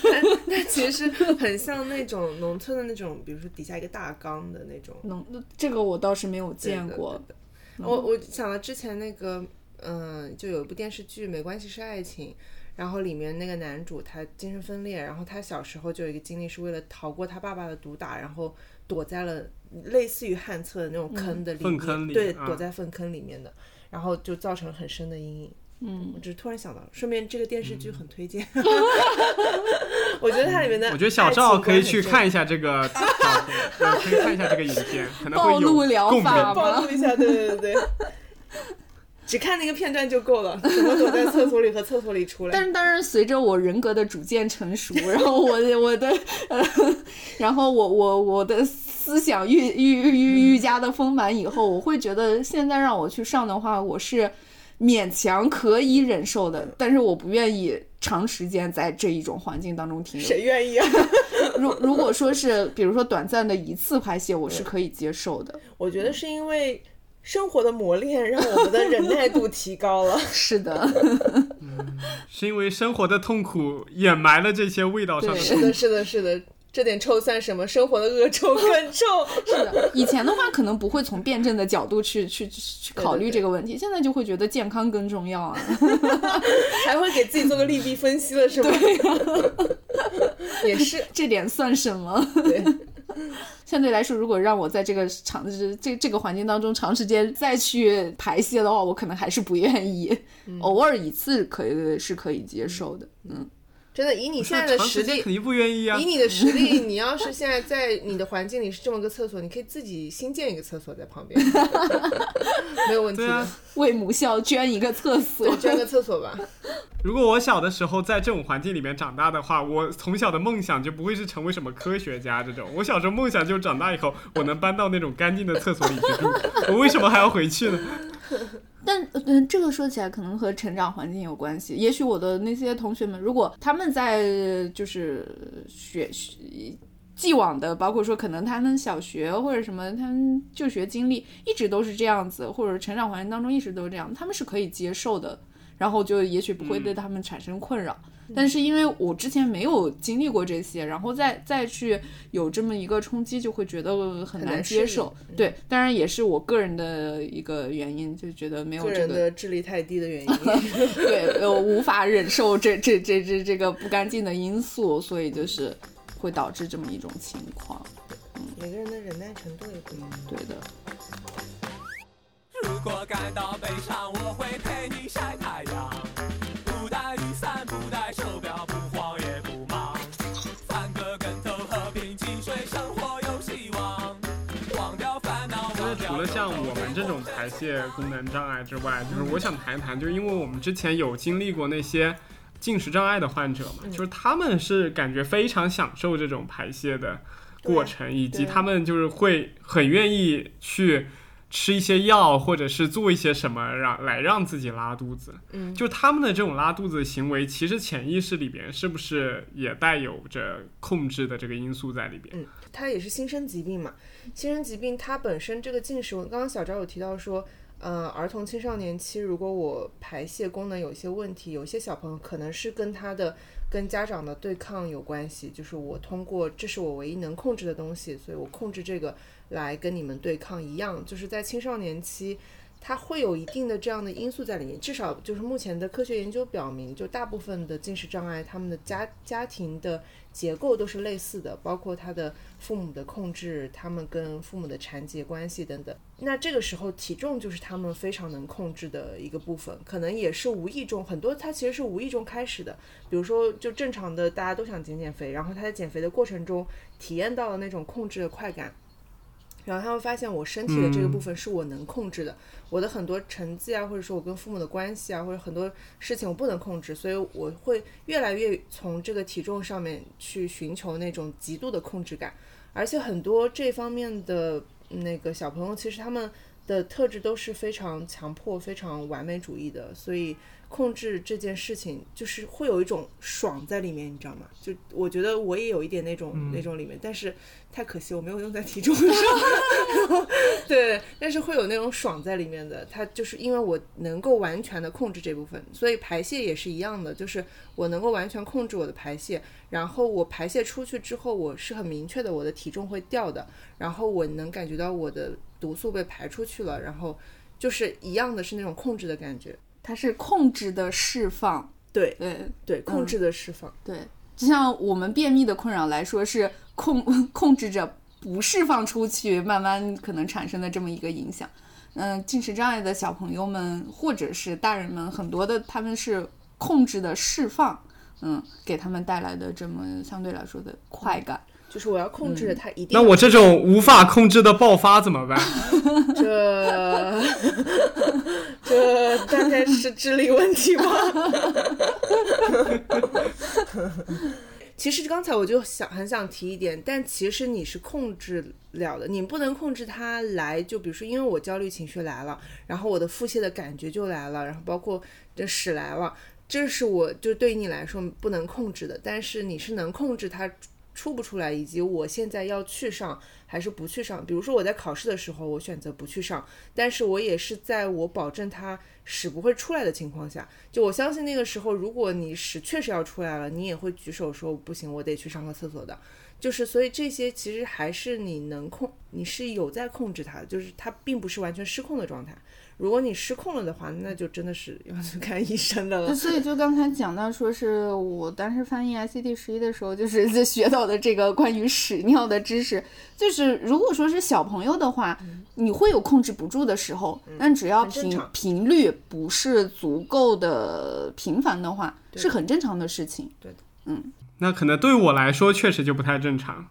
那那其实很像那种农村的那种，比如说底下一个大缸的那种。
农，这个我倒是没有见过。
的对的我我想到之前那个，嗯、就有一部电视剧《没关系是爱情》，然后里面那个男主他精神分裂，然后他小时候就有一个经历，是为了逃过他爸爸的毒打，然后躲在了类似于旱厕的那种坑的里面，
粪坑里
对，
啊
躲在粪坑里面的，然后就造成很深的阴影。
嗯
我，只是突然想到，顺便这个电视剧很推荐，我觉得它里面的
我觉得小赵可以去看一下这个 可以看一下这个影片，可能会
暴露疗
有共鸣。
法
暴露一下，对对对对。只看那个片段就够了，怎么躲在厕所里和厕所里出来？
但是当然，随着我人格的逐渐成熟，然后我的我的呃，然后我我我的思想愈愈愈愈加的丰满以后，我会觉得现在让我去上的话，我是勉强可以忍受的，但是我不愿意长时间在这一种环境当中停留。
谁愿意啊？
如如果说是比如说短暂的一次排泄，我是可以接受的。
我觉得是因为生活的磨练让我们的忍耐度提高了。
是的，
是因为生活的痛苦掩埋了这些味道上的
是的，是的，是的，这点臭算什么？生活的恶臭更 臭。
是的，以前的话可能不会从辩证的角度去去去考虑这个问题，现在就会觉得健康更重要啊。
还会给自己做个利弊分析了，是吗？也是，
这点算什么？
对，
相对来说，如果让我在这个长这这这个环境当中长时间再去排泄的话，我可能还是不愿意。偶尔一次可以是可以接受的。嗯，
真的，以你现在的实力
肯，定不愿意啊
以。你的实力，你要是现在在你的环境里是这么个厕所，你可以自己新建一个厕所在旁边，没有问题
啊。
为母校捐一个厕所，，
捐个厕所吧。
如果我小的时候在这种环境里面长大的话，我从小的梦想就不会是成为什么科学家这种。我小时候梦想就是长大以后我能搬到那种干净的厕所里去住。我为什么还要回去呢？
但嗯，这个说起来可能和成长环境有关系。也许我的那些同学们，如果他们在就是学学既往的，包括说可能他们小学或者什么，他们就学经历一直都是这样子，或者成长环境当中一直都是这样，他们是可以接受的，然后就也许不会对他们产生困扰。但是因为我之前没有经历过这些，然后再再去有这么一个冲击，就会觉得很难接受。对，当然也是我个人的一个原因，就觉得没有
个人
这个
的智力太低的原因。
对，我无法忍受这 这这这这个不干净的因素，所以就是会导致这么一种情况。
每个人的忍耐程度也不一样。
对的，
如果感到悲伤，我会陪你晒太阳，
这种排泄功能障碍之外，就是我想谈一谈，就是因为我们之前有经历过那些进食障碍的患者嘛，就是他们是感觉非常享受这种排泄的过程，以及他们就是会很愿意去。吃一些药，或者是做一些什么让来让自己拉肚子，
嗯
就他们的这种拉肚子的行为，其实潜意识里边是不是也带有着控制的这个因素在里边？
嗯，它也是新生疾病嘛。新生疾病它本身这个进食，我刚刚小昭有提到说，呃，儿童青少年期，如果我排泄功能有一些问题，有些小朋友可能是跟他的跟家长的对抗有关系，就是我通过这是我唯一能控制的东西，所以我控制这个来跟你们对抗一样，就是在青少年期。它会有一定的这样的因素在里面，至少就是目前的科学研究表明，就大部分的进食障碍，他们的家家庭的结构都是类似的，包括他的父母的控制，他们跟父母的缠结关系等等。那这个时候体重就是他们非常能控制的一个部分，可能也是无意中很多，他其实是无意中开始的。比如说，就正常的大家都想减减肥，然后他在减肥的过程中体验到了那种控制的快感。然后他会发现，我身体的这个部分是我能控制的，我的很多成绩啊，或者说我跟父母的关系啊，或者很多事情我不能控制，所以我会越来越从这个体重上面去寻求那种极度的控制感，而且很多这方面的那个小朋友，其实他们的特质都是非常强迫、非常完美主义的，所以控制这件事情就是会有一种爽在里面，你知道吗？就我觉得我也有一点那种、那种里面，但是太可惜我没有用在体重上。对，但是会有那种爽在里面的，它就是因为我能够完全的控制这部分，所以排泄也是一样的，就是我能够完全控制我的排泄，然后我排泄出去之后，我是很明确的，我的体重会掉的，然后我能感觉到我的毒素被排出去了，然后就是一样的是那种控制的感觉，
它是控制的释放，
对
对
对，控制的释放，
对，就像我们便秘的困扰来说，是控 控制着不释放出去，慢慢可能产生的这么一个影响。嗯，进食障碍的小朋友们或者是大人们，很多的他们是控制的释放，嗯，给他们带来的这么相对来说的快感。
就是我要控制着它一定
那我这种无法控制的爆发怎么办？
这这大概是智力问题吧。其实刚才我就想很想提一点，但其实你是控制了的，你不能控制它来。就比如说，因为我焦虑情绪来了，然后我的腹泻的感觉就来了，然后包括这屎来了，这是我就对于你来说不能控制的，但是你是能控制它出不出来，以及我现在要去上还是不去上。比如说我在考试的时候，我选择不去上，但是我也是在我保证它屎不会出来的情况下，就我相信那个时候，如果你屎确实要出来了，你也会举手说不行，我得去上个厕所的。就是所以这些其实还是你能控，你是有在控制它的，就是它并不是完全失控的状态。如果你失控了的话，那就真的是要去看医生的了，。
所以就刚才讲到，说是我当时翻译 ICD 十一的时候，就是在学到的这个关于屎尿的知识。就是如果说是小朋友的话，你会有控制不住的时候，但只要频频率不是足够的频繁的话，是很正常的事情。
那可能对我来说确实就不太正常，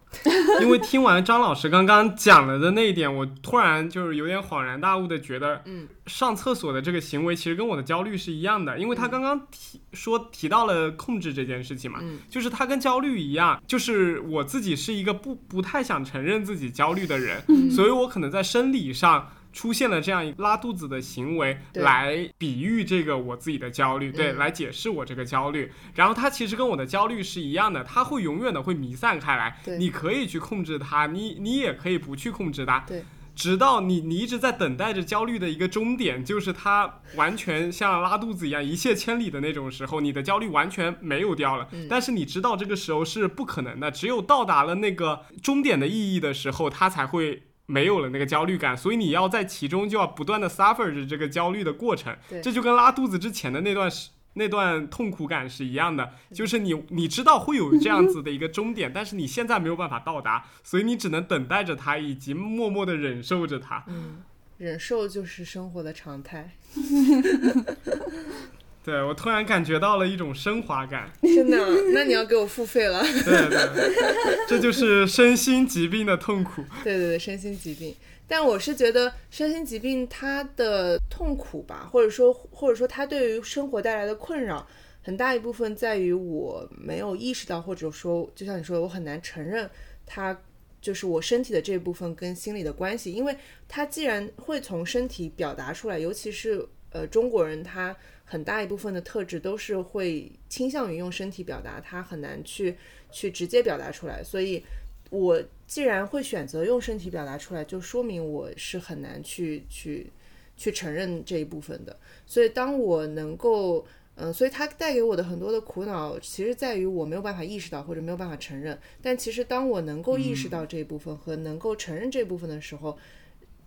因为听完张老师刚刚讲了的那一点，我突然就是有点恍然大悟的觉得，
嗯，
上厕所的这个行为其实跟我的焦虑是一样的，因为他刚刚提说提到了控制这件事情嘛，
嗯
就是他跟焦虑一样，就是我自己是一个不不太想承认自己焦虑的人，
嗯
所以我可能在生理上。出现了这样一拉肚子的行为，来比喻这个我自己的焦虑，对，
嗯
来解释我这个焦虑。然后它其实跟我的焦虑是一样的，它会永远的会弥散开来。
对
你可以去控制它，你你也可以不去控制它。
对，
直到你你一直在等待着焦虑的一个终点，就是它完全像拉肚子一样一泻千里的那种时候，你的焦虑完全没有掉了。
嗯
但是你知道这个时候是不可能的，只有到达了那个终点的意义的时候，它才会。没有了那个焦虑感，所以你要在其中就要不断的 suffer 着这个焦虑的过程
对，
这就跟拉肚子之前的那段时那段痛苦感是一样的，就是你你知道会有这样子的一个终点，但是你现在没有办法到达，所以你只能等待着它，以及默默的忍受着它。
嗯忍受就是生活的常态。
对我突然感觉到了一种升华感，
真的，那你要给我付费了。
对对，这就是身心疾病的痛苦。
对对对，身心疾病。但我是觉得身心疾病它的痛苦吧，或者说或者说它对于生活带来的困扰，很大一部分在于我没有意识到，或者说就像你说的，我很难承认它就是我身体的这部分跟心理的关系，因为它既然会从身体表达出来，尤其是呃中国人他。很大一部分的特质都是会倾向于用身体表达，他很难去去直接表达出来，所以我既然会选择用身体表达出来，就说明我是很难去去去承认这一部分的。所以当我能够，嗯、所以它带给我的很多的苦恼，其实在于我没有办法意识到或者没有办法承认。但其实当我能够意识到这一部分和能够承认这一部分的时候，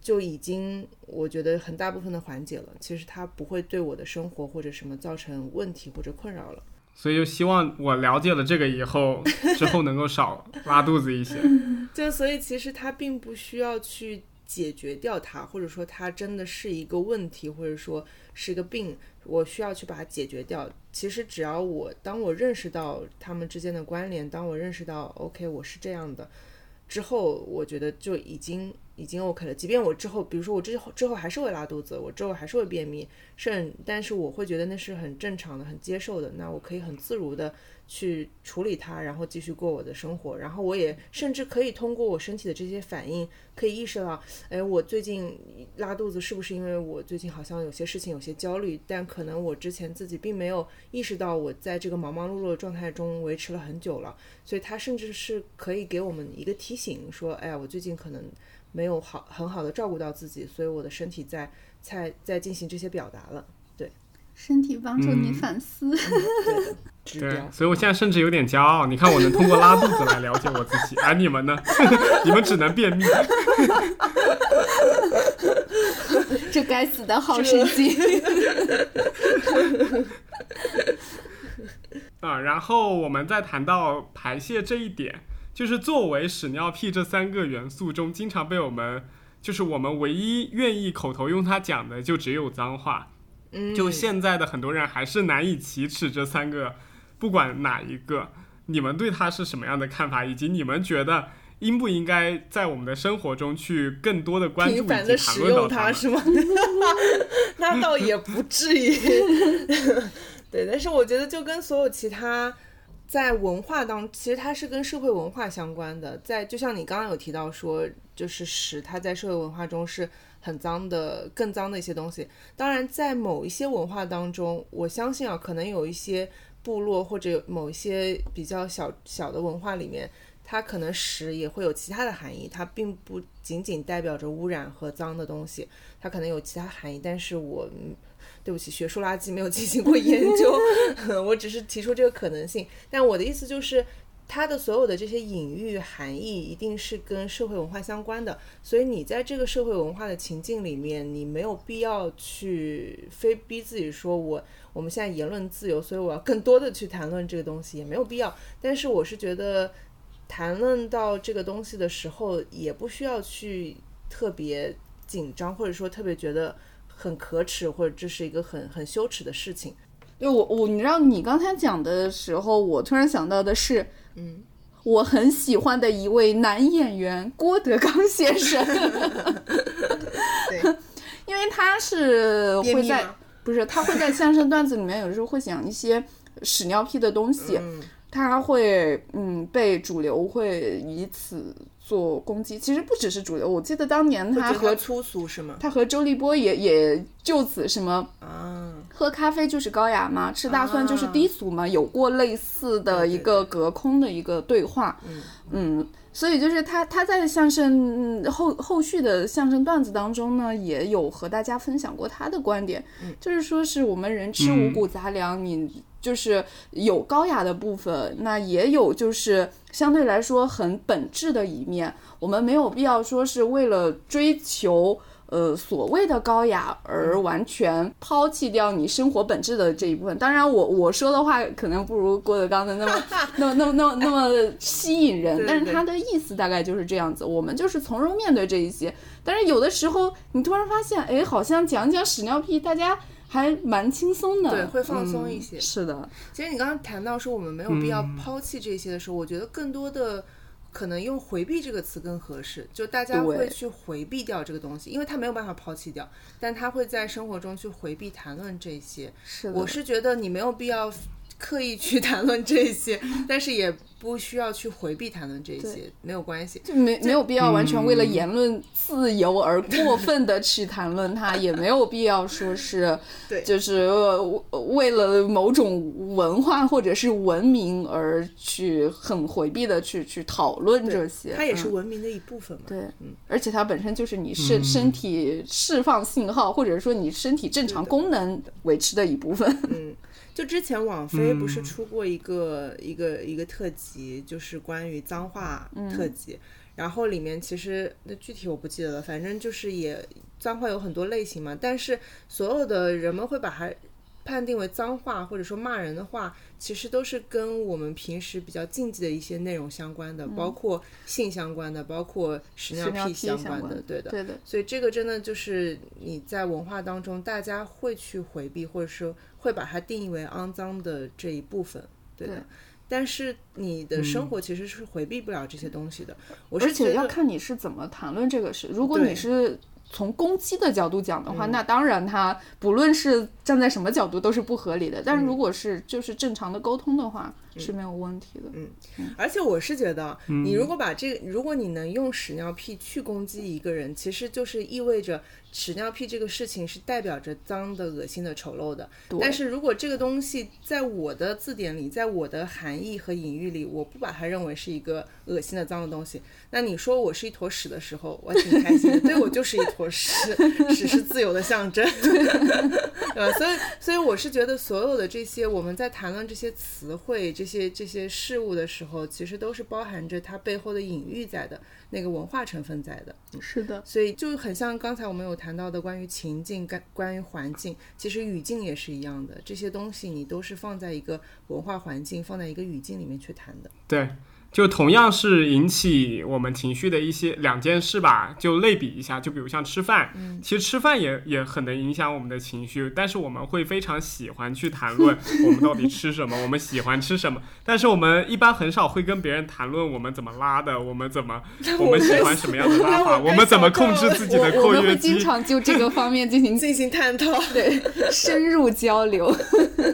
就已经我觉得很大部分的缓解了。其实它不会对我的生活或者什么造成问题或者困扰了。
所以就希望我了解了这个以后，之后能够少 拉肚子一些。
就所以其实它并不需要去解决掉它，或者说它真的是一个问题，或者说是一个病，我需要去把它解决掉。其实只要我当我认识到他们之间的关联，当我认识到 OK 我是这样的之后，我觉得就已经已经 OK 了。即便我之后，比如说我之后之后还是会拉肚子，我之后还是会便秘，甚但是我会觉得那是很正常的、很接受的，那我可以很自如的去处理它，然后继续过我的生活。然后我也甚至可以通过我身体的这些反应，可以意识到，哎，我最近拉肚子是不是因为我最近好像有些事情有些焦虑？但可能我之前自己并没有意识到，我在这个忙忙碌碌的状态中维持了很久了。所以它甚至是可以给我们一个提醒，说，哎呀，我最近可能没有好很好的照顾到自己，所以我的身体在在在进行这些表达了。
对身体帮助你
嗯
反思。
对。
所以我现在甚至有点骄傲。你看，我能通过拉肚子来了解我自己，而你们呢？你们只能便秘。
这该死的好神经。
啊，然后我们再谈到排泄这一点，就是作为屎尿屁这三个元素中，经常被我们就是我们唯一愿意口头用它讲的，就只有脏话。
嗯，
就现在的很多人还是难以启齿这三个，不管哪一个，你们对它是什么样的看法，以及你们觉得应不应该在我们的生活中去更多的关注以
频繁的
及谈
使用？
它
是吗？那倒也不至于。对，但是我觉得就跟所有其他在文化当，其实它是跟社会文化相关的。在就像你刚刚有提到说，就是屎，它在社会文化中是很脏的，更脏的一些东西。当然，在某一些文化当中，我相信啊，可能有一些部落或者某一些比较小小的文化里面，它可能屎也会有其他的含义，它并不仅仅代表着污染和脏的东西，它可能有其他含义。但是我，对不起，学术垃圾没有进行过研究，我只是提出这个可能性。但我的意思就是，它的所有的这些隐喻含义一定是跟社会文化相关的，所以你在这个社会文化的情境里面，你没有必要去非逼自己说我我们现在言论自由，所以我要更多的去谈论这个东西，也没有必要。但是我是觉得，谈论到这个东西的时候，也不需要去特别紧张，或者说特别觉得很可耻，或者这是一个很很羞耻的事情。
对我我，你知道你刚才讲的时候，我突然想到的是，
嗯，
我很喜欢的一位男演员郭德纲先生，
对，
因为他是会在？不是他会在相声段子里面有时候会讲一些屎尿屁的东西，
嗯
他会嗯被主流会以此做攻击。其实不只是主流，我记得当年他和
粗俗是吗？
他和周立波也也就此什么
啊，
喝咖啡就是高雅吗？吃大蒜就是低俗吗？有过类似的一个隔空的一个对话。
嗯
嗯，所以就是他他在相声嗯后后续的相声段子当中呢，也有和大家分享过他的观点，就是说是我们人吃五谷杂粮，你就是有高雅的部分，那也有就是相对来说很本质的一面，我们没有必要说是为了追求。呃，所谓的高雅而完全抛弃掉你生活本质的这一部分。当然我，我说的话可能不如郭德纲的那么、那么、那么、那么、那么吸引人，但是他的意思大概就是这样子。我们就是从容面对这一些。但是有的时候，你突然发现，哎，好像讲讲屎尿屁，大家还蛮轻松的，
对会放松一些
嗯是的，
其实你刚刚谈到说我们没有必要
嗯
抛弃这些的时候，我觉得更多的可能用回避这个词更合适，就大家会去回避掉这个东西，因为他没有办法抛弃掉，但他会在生活中去回避谈论这些。
是的，
我是觉得你没有必要刻意去谈论这些，但是也不需要去回避谈论这些，没有关系。
就没没有必要完全为了言论自由而过分的去谈论它，也没有必要说是
对
就是呃为了某种文化或者是文明而去很回避的去去讨论这些。
它也是
嗯
文明的一部分嘛。
对，而且它本身就是你身身体释放信号，或者说你身体正常功能维持的一部分。
就之前网飞不是
嗯。
出过一个、一个一个特辑，就是关于脏话特辑，然后里面其实那具体我不记得了，反正就是也脏话有很多类型嘛，但是所有的人们会把它判定为脏话或者说骂人的话，其实都是跟我们平时比较禁忌的一些内容相关的，包括性相关的，包括屎尿屁
相关
的，对的。
对的，
所以这个真的就是你在文化当中，大家会去回避，或者说会把它定义为肮脏的这一部分，对的。
对
但是你的生活其实是回避不了这些东西的。我是
而且
觉得，
要看你是怎么谈论这个事。如果你是从攻击的角度讲的话，那当然它不论是站在什么角度都是不合理的。但是如果是就是正常的沟通的话，是没有问题的。
嗯而且我是觉得，你如果把这个，如果你能用屎尿屁去攻击一个人，其实就是意味着屎尿屁这个事情是代表着脏的、恶心的、丑陋的。但是如果这个东西在我的字典里，在我的含义和隐喻里，我不把它认为是一个恶心的、脏的东西，那你说我是一坨屎的时候，我挺开心的。对我就是一坨屎，屎是自由的象征，对吧？所以，所以我是觉得所有的这些我们在谈论这些词汇、这些这些事物的时候，其实都是包含着它背后的隐喻在的，那个文化成分在的。
是的，
所以就很像刚才我们有谈到的关于情境、关关于环境，其实语境也是一样的。这些东西你都是放在一个文化环境、放在一个语境里面去谈的。
对，就同样是引起我们情绪的一些两件事吧，就类比一下，就比如像吃饭，其实吃饭也也很能影响我们的情绪，但是我们会非常喜欢去谈论我们到底吃什么，我们喜欢吃什么，但是我们一般很少会跟别人谈论我们怎么拉的，我们怎么 我们喜欢什么样的拉法，我们怎么控制自己的
我
括约
们会经。常就这个方面进行
进行探讨，
对深入交流。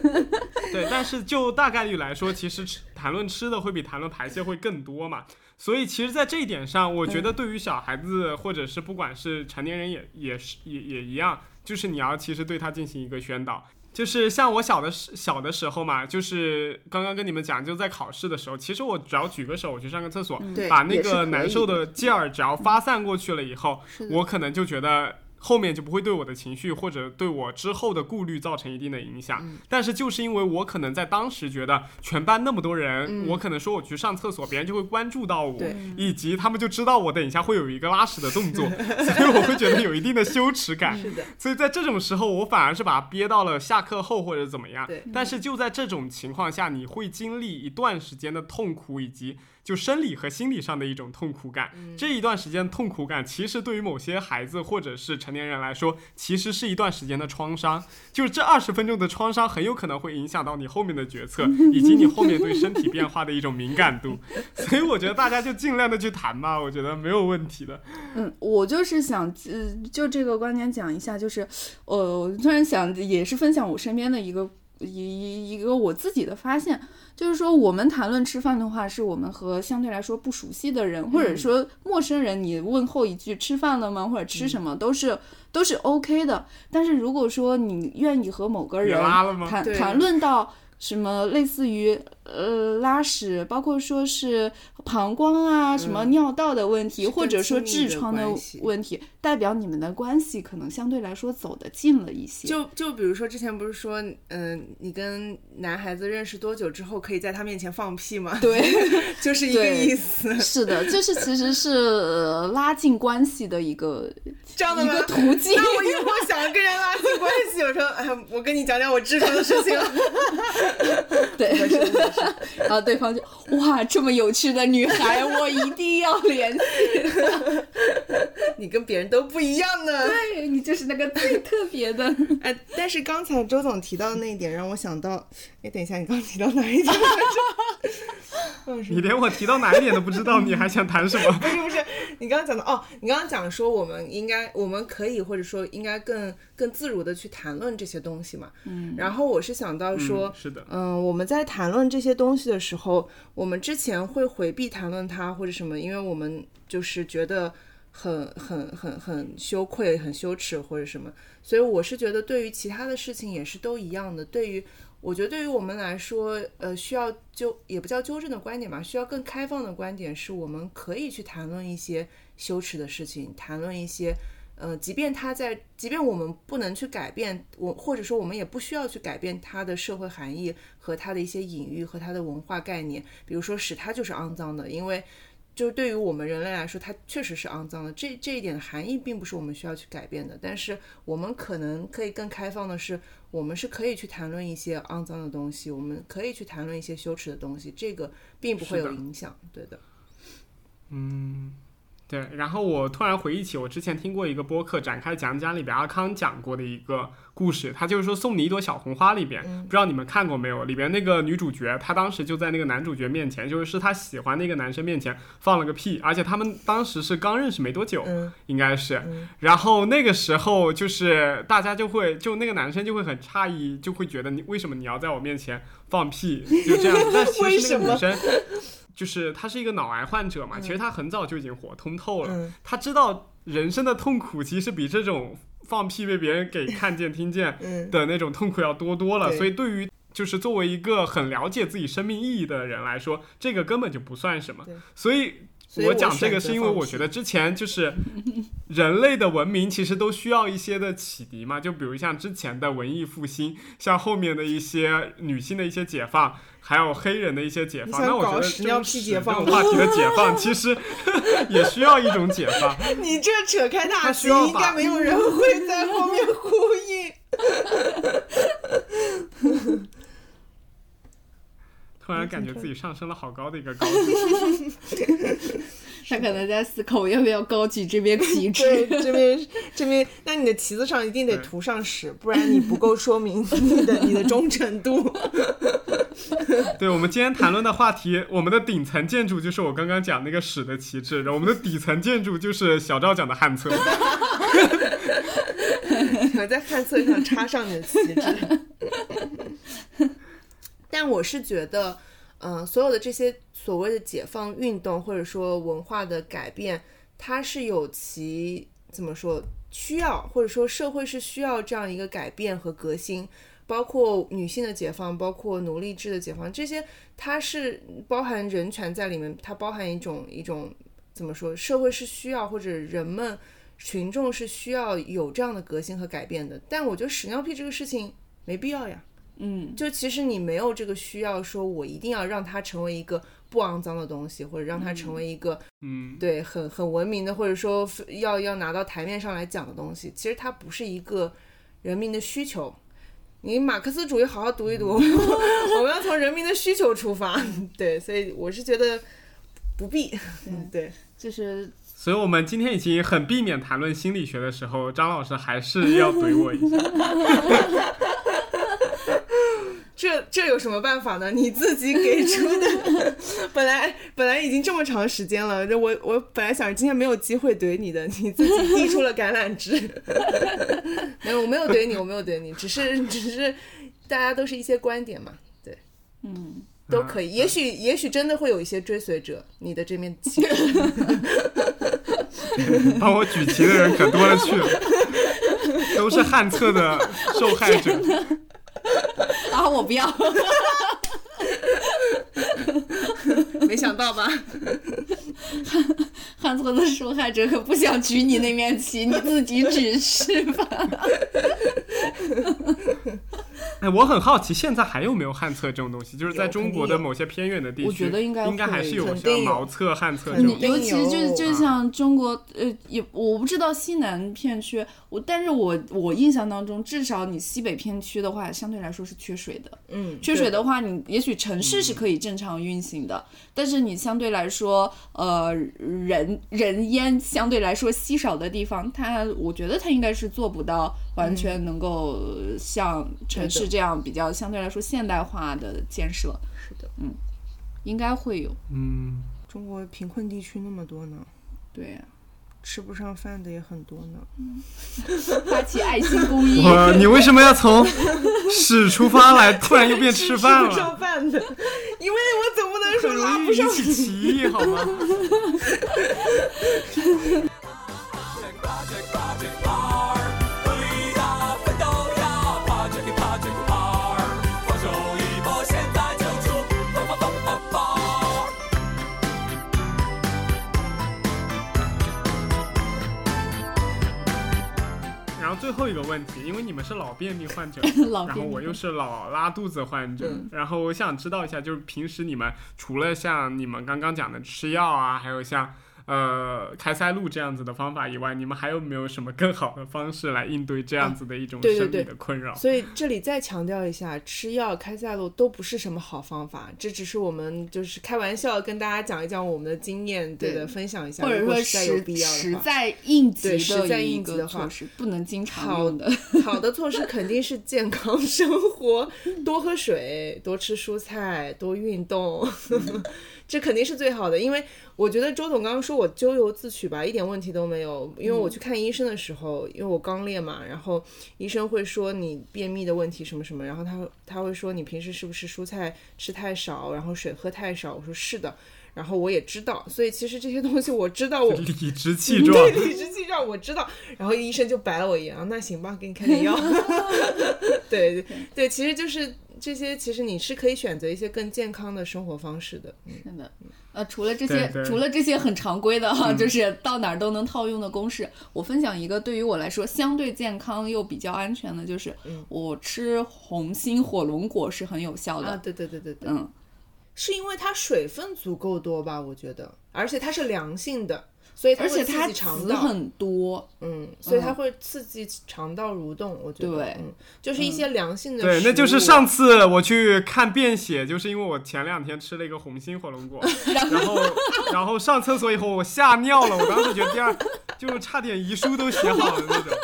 对，但是就大概率来说，其实吃谈论吃的会比谈论排泄会更多嘛。所以其实，在这一点上，我觉得对于小孩子或者是不管是成年人也也是也也一样，就是你要其实对他进行一个宣导。就是像我小的时小的时候嘛，就是刚刚跟你们讲，就在考试的时候，其实我只要举个手，我去上个厕所，把那个难受的劲儿只要发散过去了以后，我可能就觉得后面就不会对我的情绪或者对我之后的顾虑造成一定的影响。
嗯
但是就是因为我可能在当时觉得全班那么多人，
嗯
我可能说我去上厕所，别人就会关注到我，以及他们就知道我等一下会有一个拉屎的动作，所以我会觉得有一定的羞耻感。
是的，
所以在这种时候，我反而是把它憋到了下课后或者怎么样。
对
但是就在这种情况下，你会经历一段时间的痛苦，以及就生理和心理上的一种痛苦感。这一段时间痛苦感，其实对于某些孩子或者是成年人来说，其实是一段时间的创伤。就是这二十分钟的创伤，很有可能会影响到你后面的决策，以及你后面对身体变化的一种敏感度。所以我觉得大家就尽量的去谈吧，我觉得没有问题的。
嗯，我就是想，呃，就这个观点讲一下，就是，呃，我突然想，也是分享我身边的一个一一一个我自己的发现，就是说，我们谈论吃饭的话，是我们和相对来说不熟悉的人，或者说陌生人，你问候一句吃饭了吗，或者吃什么，都是都是 OK 的。但是如果说你愿意和某个人谈谈论到什么类似于呃拉屎，包括说是膀胱啊、什么尿道的问题，或者说痔疮的问题，代表你们的关系可能相对来说走得近了一些。
就就比如说之前不是说，嗯、你跟男孩子认识多久之后可以在他面前放屁吗？
对，
就是一个意思。
是的，就是其实是、呃拉近关系的一个
这样的
一个途径。
那我以后想跟人拉近关系，我说，哎，我跟你讲讲我痔疮的事情。
对，然后对方就哇，这么有趣的女孩，我一定要联系。
你跟别人都不一样呢。
对你就是那个最特别的。
哎，但是刚才周总提到的那一点，让我想到，哎，等一下，你刚刚提到哪一点来着？
你连我提到哪一点都不知道，你还想谈什么？
不是不是，你刚刚讲的哦，你刚刚讲说我们应该，我们可以或者说应该更更自如的去谈论这些东西嘛。嗯。然后我是想到说，
嗯是的
嗯，我们在谈论这些东西的时候，我们之前会回避谈论它或者什么，因为我们就是觉得很很很很羞愧、很羞耻或者什么。所以我是觉得，对于其他的事情也是都一样的。对于我觉得对于我们来说，呃，需要纠也不叫纠正的观点吧，需要更开放的观点，是我们可以去谈论一些羞耻的事情，谈论一些，呃，即便他在，即便我们不能去改变我，或者说我们也不需要去改变它的社会含义和它的一些隐喻和它的文化概念，比如说使它就是肮脏的，因为。就是对于我们人类来说，它确实是肮脏的。这这一点的含义并不是我们需要去改变的，但是我们可能可以更开放的是，我们是可以去谈论一些肮脏的东西，我们可以去谈论一些羞耻的东西，这个并不会有影响。对的，
对，然后我突然回忆起我之前听过一个播客展开讲讲里边阿康讲过的一个故事，他就是说送你一朵小红花里边，不知道你们看过没有？里边那个女主角，她当时就在那个男主角面前，就是是她喜欢那个男生面前放了个屁，而且他们当时是刚认识没多久，
嗯
应该是，然后那个时候就是大家就会，就那个男生就会很诧异，就会觉得你为什么你要在我面前放屁，就这样子，但其实那个女生。就是他是一个脑癌患者嘛，其实他很早就已经活通透了，
嗯。
他知道人生的痛苦其实比这种放屁被别人给看见、听见
嗯。
的那种痛苦要多多了。
对。
所以对于就是作为一个很了解自己生命意义的人来说，这个根本就不算什么所以
我
我讲这个是因为我觉得之前就是 人类的文明其实都需要一些的启迪嘛，就比如像之前的文艺复兴，像后面的一些女性的一些解放，还有黑人的一些解放。那我觉得
搞屎尿
这种
解放
这种话题的 解放，其实 也需要一种解放。
你这扯开大应该没有人会在后面呼应。
突然感觉自己上升了好高的一个高度。
他可能在思考我要不要高举这边旗
对，
帜。
这边这边，那你的旗子上一定得涂上屎，不然你不够说明你的你的忠诚度。
对，我们今天谈论的话题，我们的顶层建筑就是我刚刚讲那个屎的旗帜，然后我们的底层建筑就是小赵讲的旱厕。
我在旱厕上插上你的旗帜。但我是觉得，嗯、所有的这些所谓的解放运动或者说文化的改变，它是有其怎么说需要，或者说社会是需要这样一个改变和革新。包括女性的解放，包括奴隶制的解放，这些它是包含人权在里面，它包含一种一种怎么说，社会是需要或者人们群众是需要有这样的革新和改变的。但我觉得屎尿屁这个事情没必要呀，
嗯，
就其实你没有这个需要，说我一定要让它成为一个不肮脏的东西，或者让它成为一个、
嗯，
对很很文明的，或者说要要拿到台面上来讲的东西。其实它不是一个人民的需求。你马克思主义好好读一读，我们要从人民的需求出发。对，所以我是觉得不必。嗯，对。
就是
所以我们今天已经很避免谈论心理学的时候，张老师还是要怼我一下。
这这有什么办法呢？你自己给出的，本来本来已经这么长时间了，这我我本来想着今天没有机会怼你的，你自己递出了橄榄枝。没有，我没有怼你，我没有怼你，只是只是大家都是一些观点嘛，对，
嗯，
都可以。也许也许真的会有一些追随者，你的这面旗。
帮我举旗的人可多了去了，都是旱厕的受害者。
啊，我不要。
没想到吧？
汉错的受害者可不想举你那面旗，你自己指示吧。
哎，我很好奇，现在还有没有旱厕这种东西？就是在中国的某些偏远的地区，
我觉得应该
应该还是有像茅厕、旱厕这种。
尤其就就像中国，呃，也我不知道西南片区，我但是我我印象当中，至少你西北片区的话，相对来说是缺水的。
嗯，
缺水的话，你也许城市是可以正常运行的，但是你相对来说，呃，人人烟相对来说稀少的地方，它我觉得它应该是做不到完全能够像城市这样比较相对来说现代化的建设。
是的，
嗯，应该会有。
嗯，
中国贫困地区那么多呢，
对呀、
吃不上饭的也很多呢。
发起爱心公益。
哇你为什么要从屎出发来，突然又变吃饭
吃不
了？
上饭的，因为我总不能说
很
拉不上
容易引起歧义，好吗？最后一个问题，因为你们是老便秘患者，
老
然后我又是老拉肚子患者，
嗯。
然后我想知道一下，就是平时你们除了像你们刚刚讲的吃药啊，还有像呃开塞露这样子的方法以外，你们还有没有什么更好的方式来应对这样子的一种生理
对对对
的困扰？
所以这里再强调一下，吃药、开塞露都不是什么好方法，这只是我们就是开玩笑跟大家讲一讲我们的经验，对的，分享一下，
或者说
实在有
实
必要的话。
实在应急
对实在应急的话
个措施，不能经常用的。
好的措施肯定是健康生活，多喝水，多吃蔬菜，多运动，这肯定是最好的。因为我觉得周总刚刚说我咎由自取吧，一点问题都没有。因为我去看医生的时候，因为我刚裂嘛，然后医生会说你便秘的问题什么什么，然后他他会说你平时是不是蔬菜吃太少，然后水喝太少？我说是的。然后我也知道，所以其实这些东西我知道我，
理直 气壮，
对，理直气壮，我知道。然后医生就白了我一眼，啊那行吧，给你开点药。对对对，其实就是这些，其实你是可以选择一些更健康的生活方式的。
是的，呃，除了这些，
对对
除了这些很常规的哈，
嗯
就是到哪儿都能套用的公式，我分享一个对于我来说相对健康又比较安全的，就是
嗯
我吃红心火龙果是很有效的。
啊，对对对对对，
嗯，
是因为它水分足够多吧？我觉得，而且它是凉性的，所以它会刺
而且它
激肠道。
籽很多，
嗯，所以它会刺激肠道蠕动。我觉得，
对
嗯，就是一些良性的、
对，那就是上。次我去看便血，就是因为我前两天吃了一个红心火龙果，然后然后上厕所以后我吓尿了，我当时觉得第二就差点遗书都写好了那种。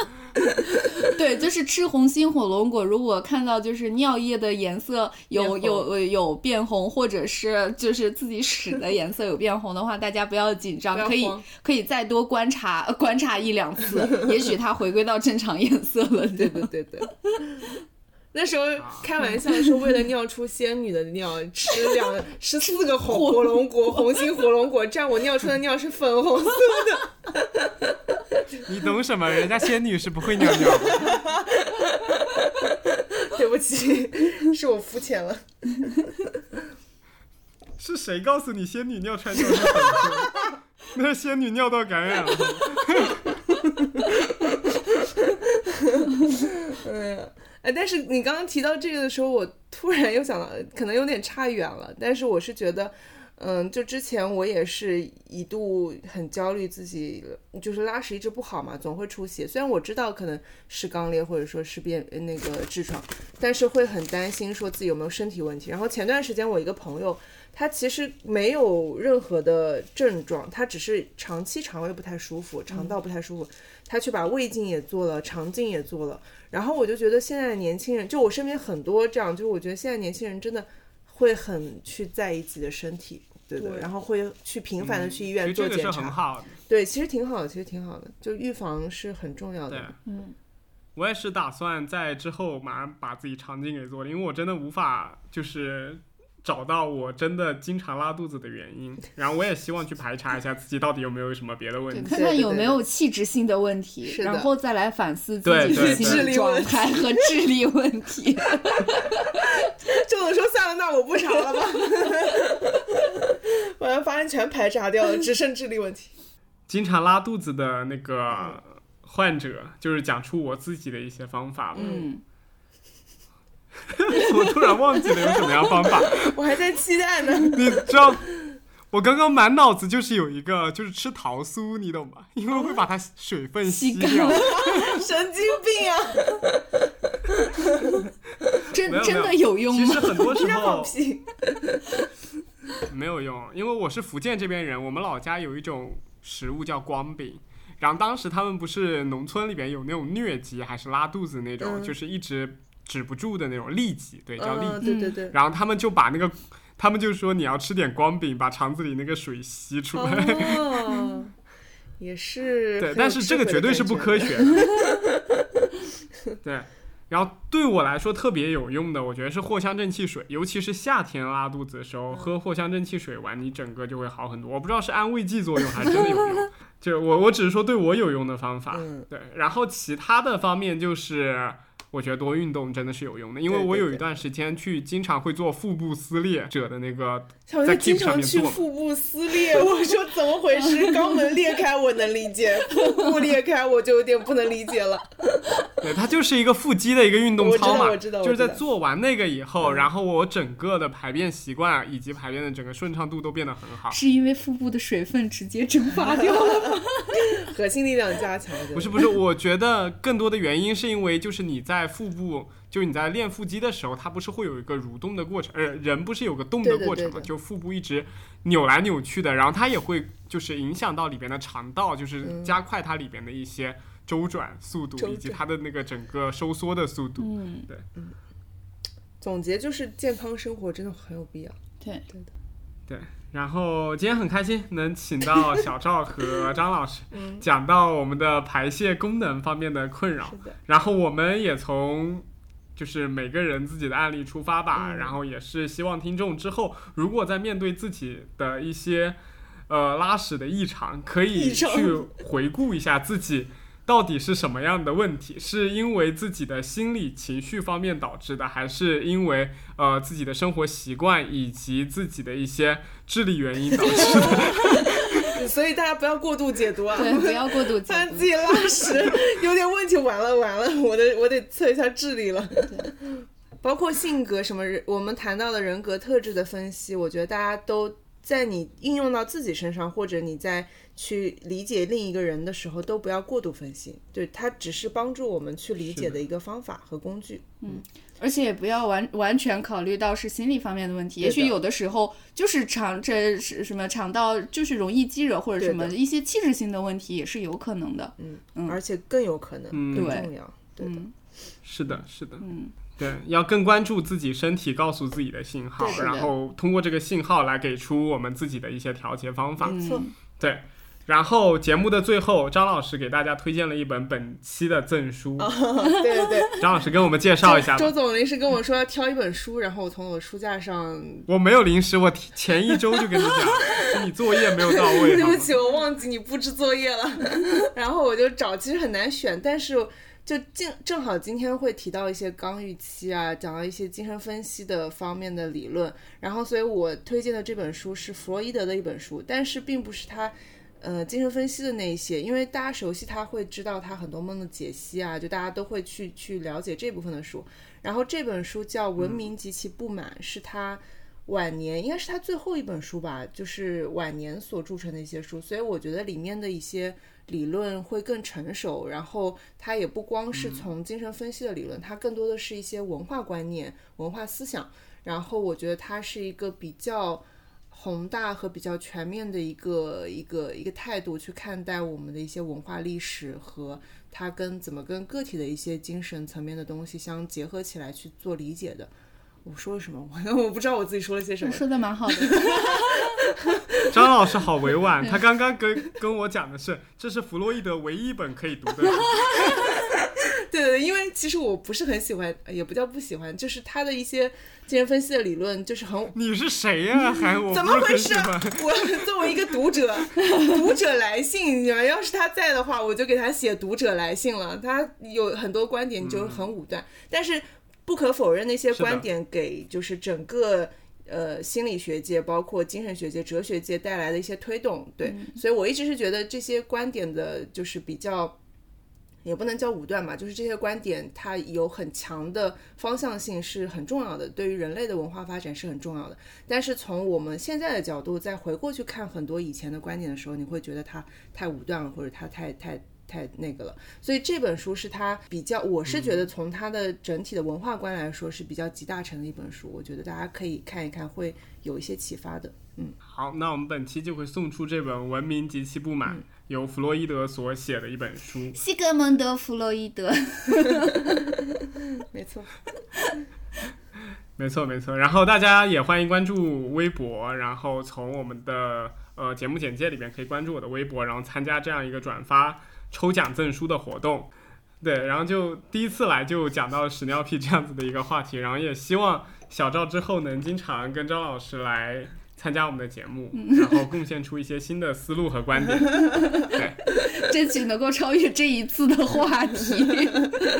对，就是吃红心火龙果，如果看到就是尿液的颜色有有呃有变红，或者是就是自己屎的颜色有变红的话，大家不要紧张可以可以再多观察呃观察一两次，也许它回归到正常颜色了。
对对对对。那时候开玩笑说，为了尿出仙女的尿，吃两吃四个红火龙果，红心火龙果，这样我尿出的尿是粉红色的。
你懂什么？人家仙女是不会尿尿的。
对不起，是我肤浅了。
是谁告诉你仙女尿出来尿是粉色？那是仙女尿道感染了。
嗯，哎，但是你刚刚提到这个的时候，我突然又想到，可能有点差远了。但是我是觉得，嗯，就之前我也是一度很焦虑，自己就是拉屎一直不好嘛，总会出血。虽然我知道可能是肛裂或者说是便那个痔疮，但是会很担心说自己有没有身体问题。然后前段时间我一个朋友。他其实没有任何的症状，他只是长期肠胃不太舒服，肠道不太舒服。他去把胃镜也做了，肠镜也做了。然后我就觉得现在的年轻人，就我身边很多这样，就是我觉得现在年轻人真的会很去在意自己的身体，对的，对然后会去频繁的去医院做检查。
好。
对，其实挺好的，其实挺好的，就预防是很重要的。，
嗯，
我也是打算在之后马上把自己肠镜给做了，因为我真的无法就是找到我真的经常拉肚子的原因，然后我也希望去排查一下自己到底有没有什么别的问，题。
看看有没有器质性的问题，然后再来反思自己的心
对
理状态和智力问题。
就我说算了，那我不查了吧。我要，发现全排查掉了，只剩智力问题。
经常拉肚子的那个患者，就是讲出我自己的一些方法吧。
嗯，
我突然忘记了有什么样方法，
我还在期待呢。
你知道？我刚刚满脑子就是有一个，就是吃桃酥，你懂吗？因为会把它水分吸
吸
掉。
神经病啊！
真真的有用吗
其实？很多时
放
候！没有用，因为我是福建这边人，我们老家有一种食物叫光饼。然后当时他们不是农村里边有那种疟疾还是拉肚子那种，
嗯
就是一直止不住的那种痢疾，对，叫痢疾。
嗯，对对对，
然后他们就把那个他们就说你要吃点光饼，把肠子里那个水吸出来。
哦，也是
对，但是这个绝对是不科 学的。对，然后对我来说特别有用的，我觉得是藿香正气水，尤其是夏天拉肚子的时候，喝藿香正气水完，你整个就会好很多。我不知道是安慰剂作用还是真的有用，就我我只是说对我有用的方法。
嗯
对，然后其他的方面就是。我觉得多运动真的是有用的，因为我有一段时间去经常会做腹部撕裂者的那个在
小月经常去腹部撕裂，我说怎么回事？肛门裂开我能理解，腹部裂开我就有点不能理解了。
对，它就是一个腹肌的一个运动
我知道
操嘛，
我知道
就是在做完那个以后，
嗯
然后我整个的排便习惯以及排便的整个顺畅度都变得很好。
是因为腹部的水分直接蒸发掉了吗？
核心力量加强，
不是不是，我觉得更多的原因是因为就是你在腹部，就你在练腹肌的时候，它不是会有一个蠕动的过程，呃，人不是有个动的过程嘛，
对的。
就腹部一直扭来扭去的，然后它也会就是影响到里边的肠道，就是
嗯。
加快它里边的一些周转速度
周
以及它的那个整个收缩的速度。
嗯，
总结就是健康生活真的很有必要。
对，
对的。对，然后今天很开心能请到小赵和张老师
嗯。
讲到我们的排泄功能方面的困扰然后我们也从就是每个人自己的案例出发吧，
嗯。
然后也是希望听众之后如果在面对自己的一些呃拉屎的异常，可以去回顾一下自己。到底是什么样的问题？是因为自己的心理情绪方面导致的，还是因为呃自己的生活习惯以及自己的一些智力原因导致的？
所以大家不要过度解读啊。
对，不要过度解读
发现自。己拉屎有点问题，完了完了，我得我得测一下智力了。包括性格什么人，我们谈到的人格特质的分析，我觉得大家都在你应用到自己身上，或者你在去理解另一个人的时候，都不要过度分析。对，它只是帮助我们去理解的一个方法和工具。
嗯而且也不要完完全考虑到是心理方面的问题，也许有的时候就是肠这是什么肠道就是容易积惹或者什么一些器质性的问题也是有可能的。
嗯，而且更有可能，更重要。对的，
嗯
是的，是的，
嗯，
对，要更关注自己身体告诉自己的信号然后通过这个信号来给出我们自己的一些调节方法。
没错。
对，然后节目的最后，张老师给大家推荐了一本本期的赠书，
对对对，
张老师跟我们介绍一下
周。总临时跟我说要挑一本书，然后我从我的书架上
我没有临时，我提前一周就跟你讲，是你作业没有到位。
对不起，我忘记你布置作业了。然后我就找，其实很难选，但是就正正好今天会提到一些刚预期啊，讲到一些精神分析的方面的理论。然后，所以我推荐的这本书是弗洛伊德的一本书，但是并不是他。呃，精神分析的那一些，因为大家熟悉他，会知道他很多梦的解析啊，就大家都会去去了解这部分的书。然后这本书叫《文明及其不满》，是他晚年应该是他最后一本书吧，就是晚年所著成的一些书，所以我觉得里面的一些理论会更成熟，然后它也不光是从精神分析的理论，它更多的是一些文化观念、文化思想，然后我觉得它是一个比较。宏大和比较全面的一个一个一个态度去看待我们的一些文化历史和它跟怎么跟个体的一些精神层面的东西相结合起来去做理解的。我说了什么？我 我不知道我自己说了些什么。
说的蛮好的。
张老师好委婉，他刚刚跟跟我讲的是，这是弗洛伊德唯一一本可以读的书。
对因为其实我不是很喜欢，也不叫不喜欢，就是他的一些精神分析的理论，就是很
你是谁呀、还我
怎么回事？我 作为一个读者，读者来信，你们要是他在的话，我就给他写读者来信了。他有很多观点就是很武断，但是不可否认那些观点给就是整个。呃，心理学界包括精神学界、哲学界带来的一些推动，对，所以我一直是觉得这些观点的，就是比较也不能叫武断吧，就是这些观点它有很强的方向性是很重要的，对于人类的文化发展是很重要的。但是从我们现在的角度再回过去看很多以前的观点的时候，你会觉得它太武断了，或者它太太。太那个了，所以这本书是它比较，我是觉得从它的整体的文化观来说是比较集大成的一本书，我觉得大家可以看一看，会有一些启发的。
嗯好，那我们本期就会送出这本《文明及其不满》，由弗洛伊德所写的一本书。
西格蒙德·弗洛伊德，
没错，
没错没错，然后大家也欢迎关注微博，然后从我们的呃节目简介里面可以关注我的微博，然后参加这样一个转发抽奖赠书的活动。对，然后就第一次来就讲到屎尿屁这样子的一个话题，然后也希望小赵之后能经常跟张老师来参加我们的节目，然后贡献出一些新的思路和观点。对
争取能够超越这一次的话题。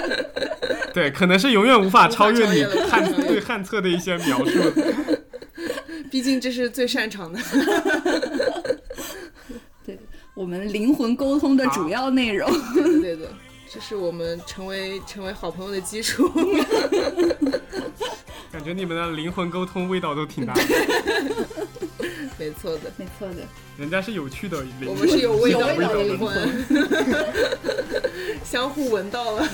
对，可能是永远无法超越你汉对汉册的一些描述。
毕竟这是最擅长的。
对我们灵魂沟通的主要内容。
对的，这是我们成为成为好朋友的基础。
感觉你们的灵魂沟通味道都挺大的，
没错的，
没错的，
人家是有趣的灵魂，
我们是有味道
的
的灵魂，相互闻到了。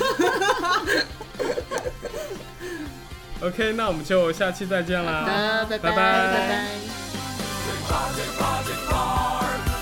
OK，那我们就下期再见啦。
好的，拜
拜。拜
拜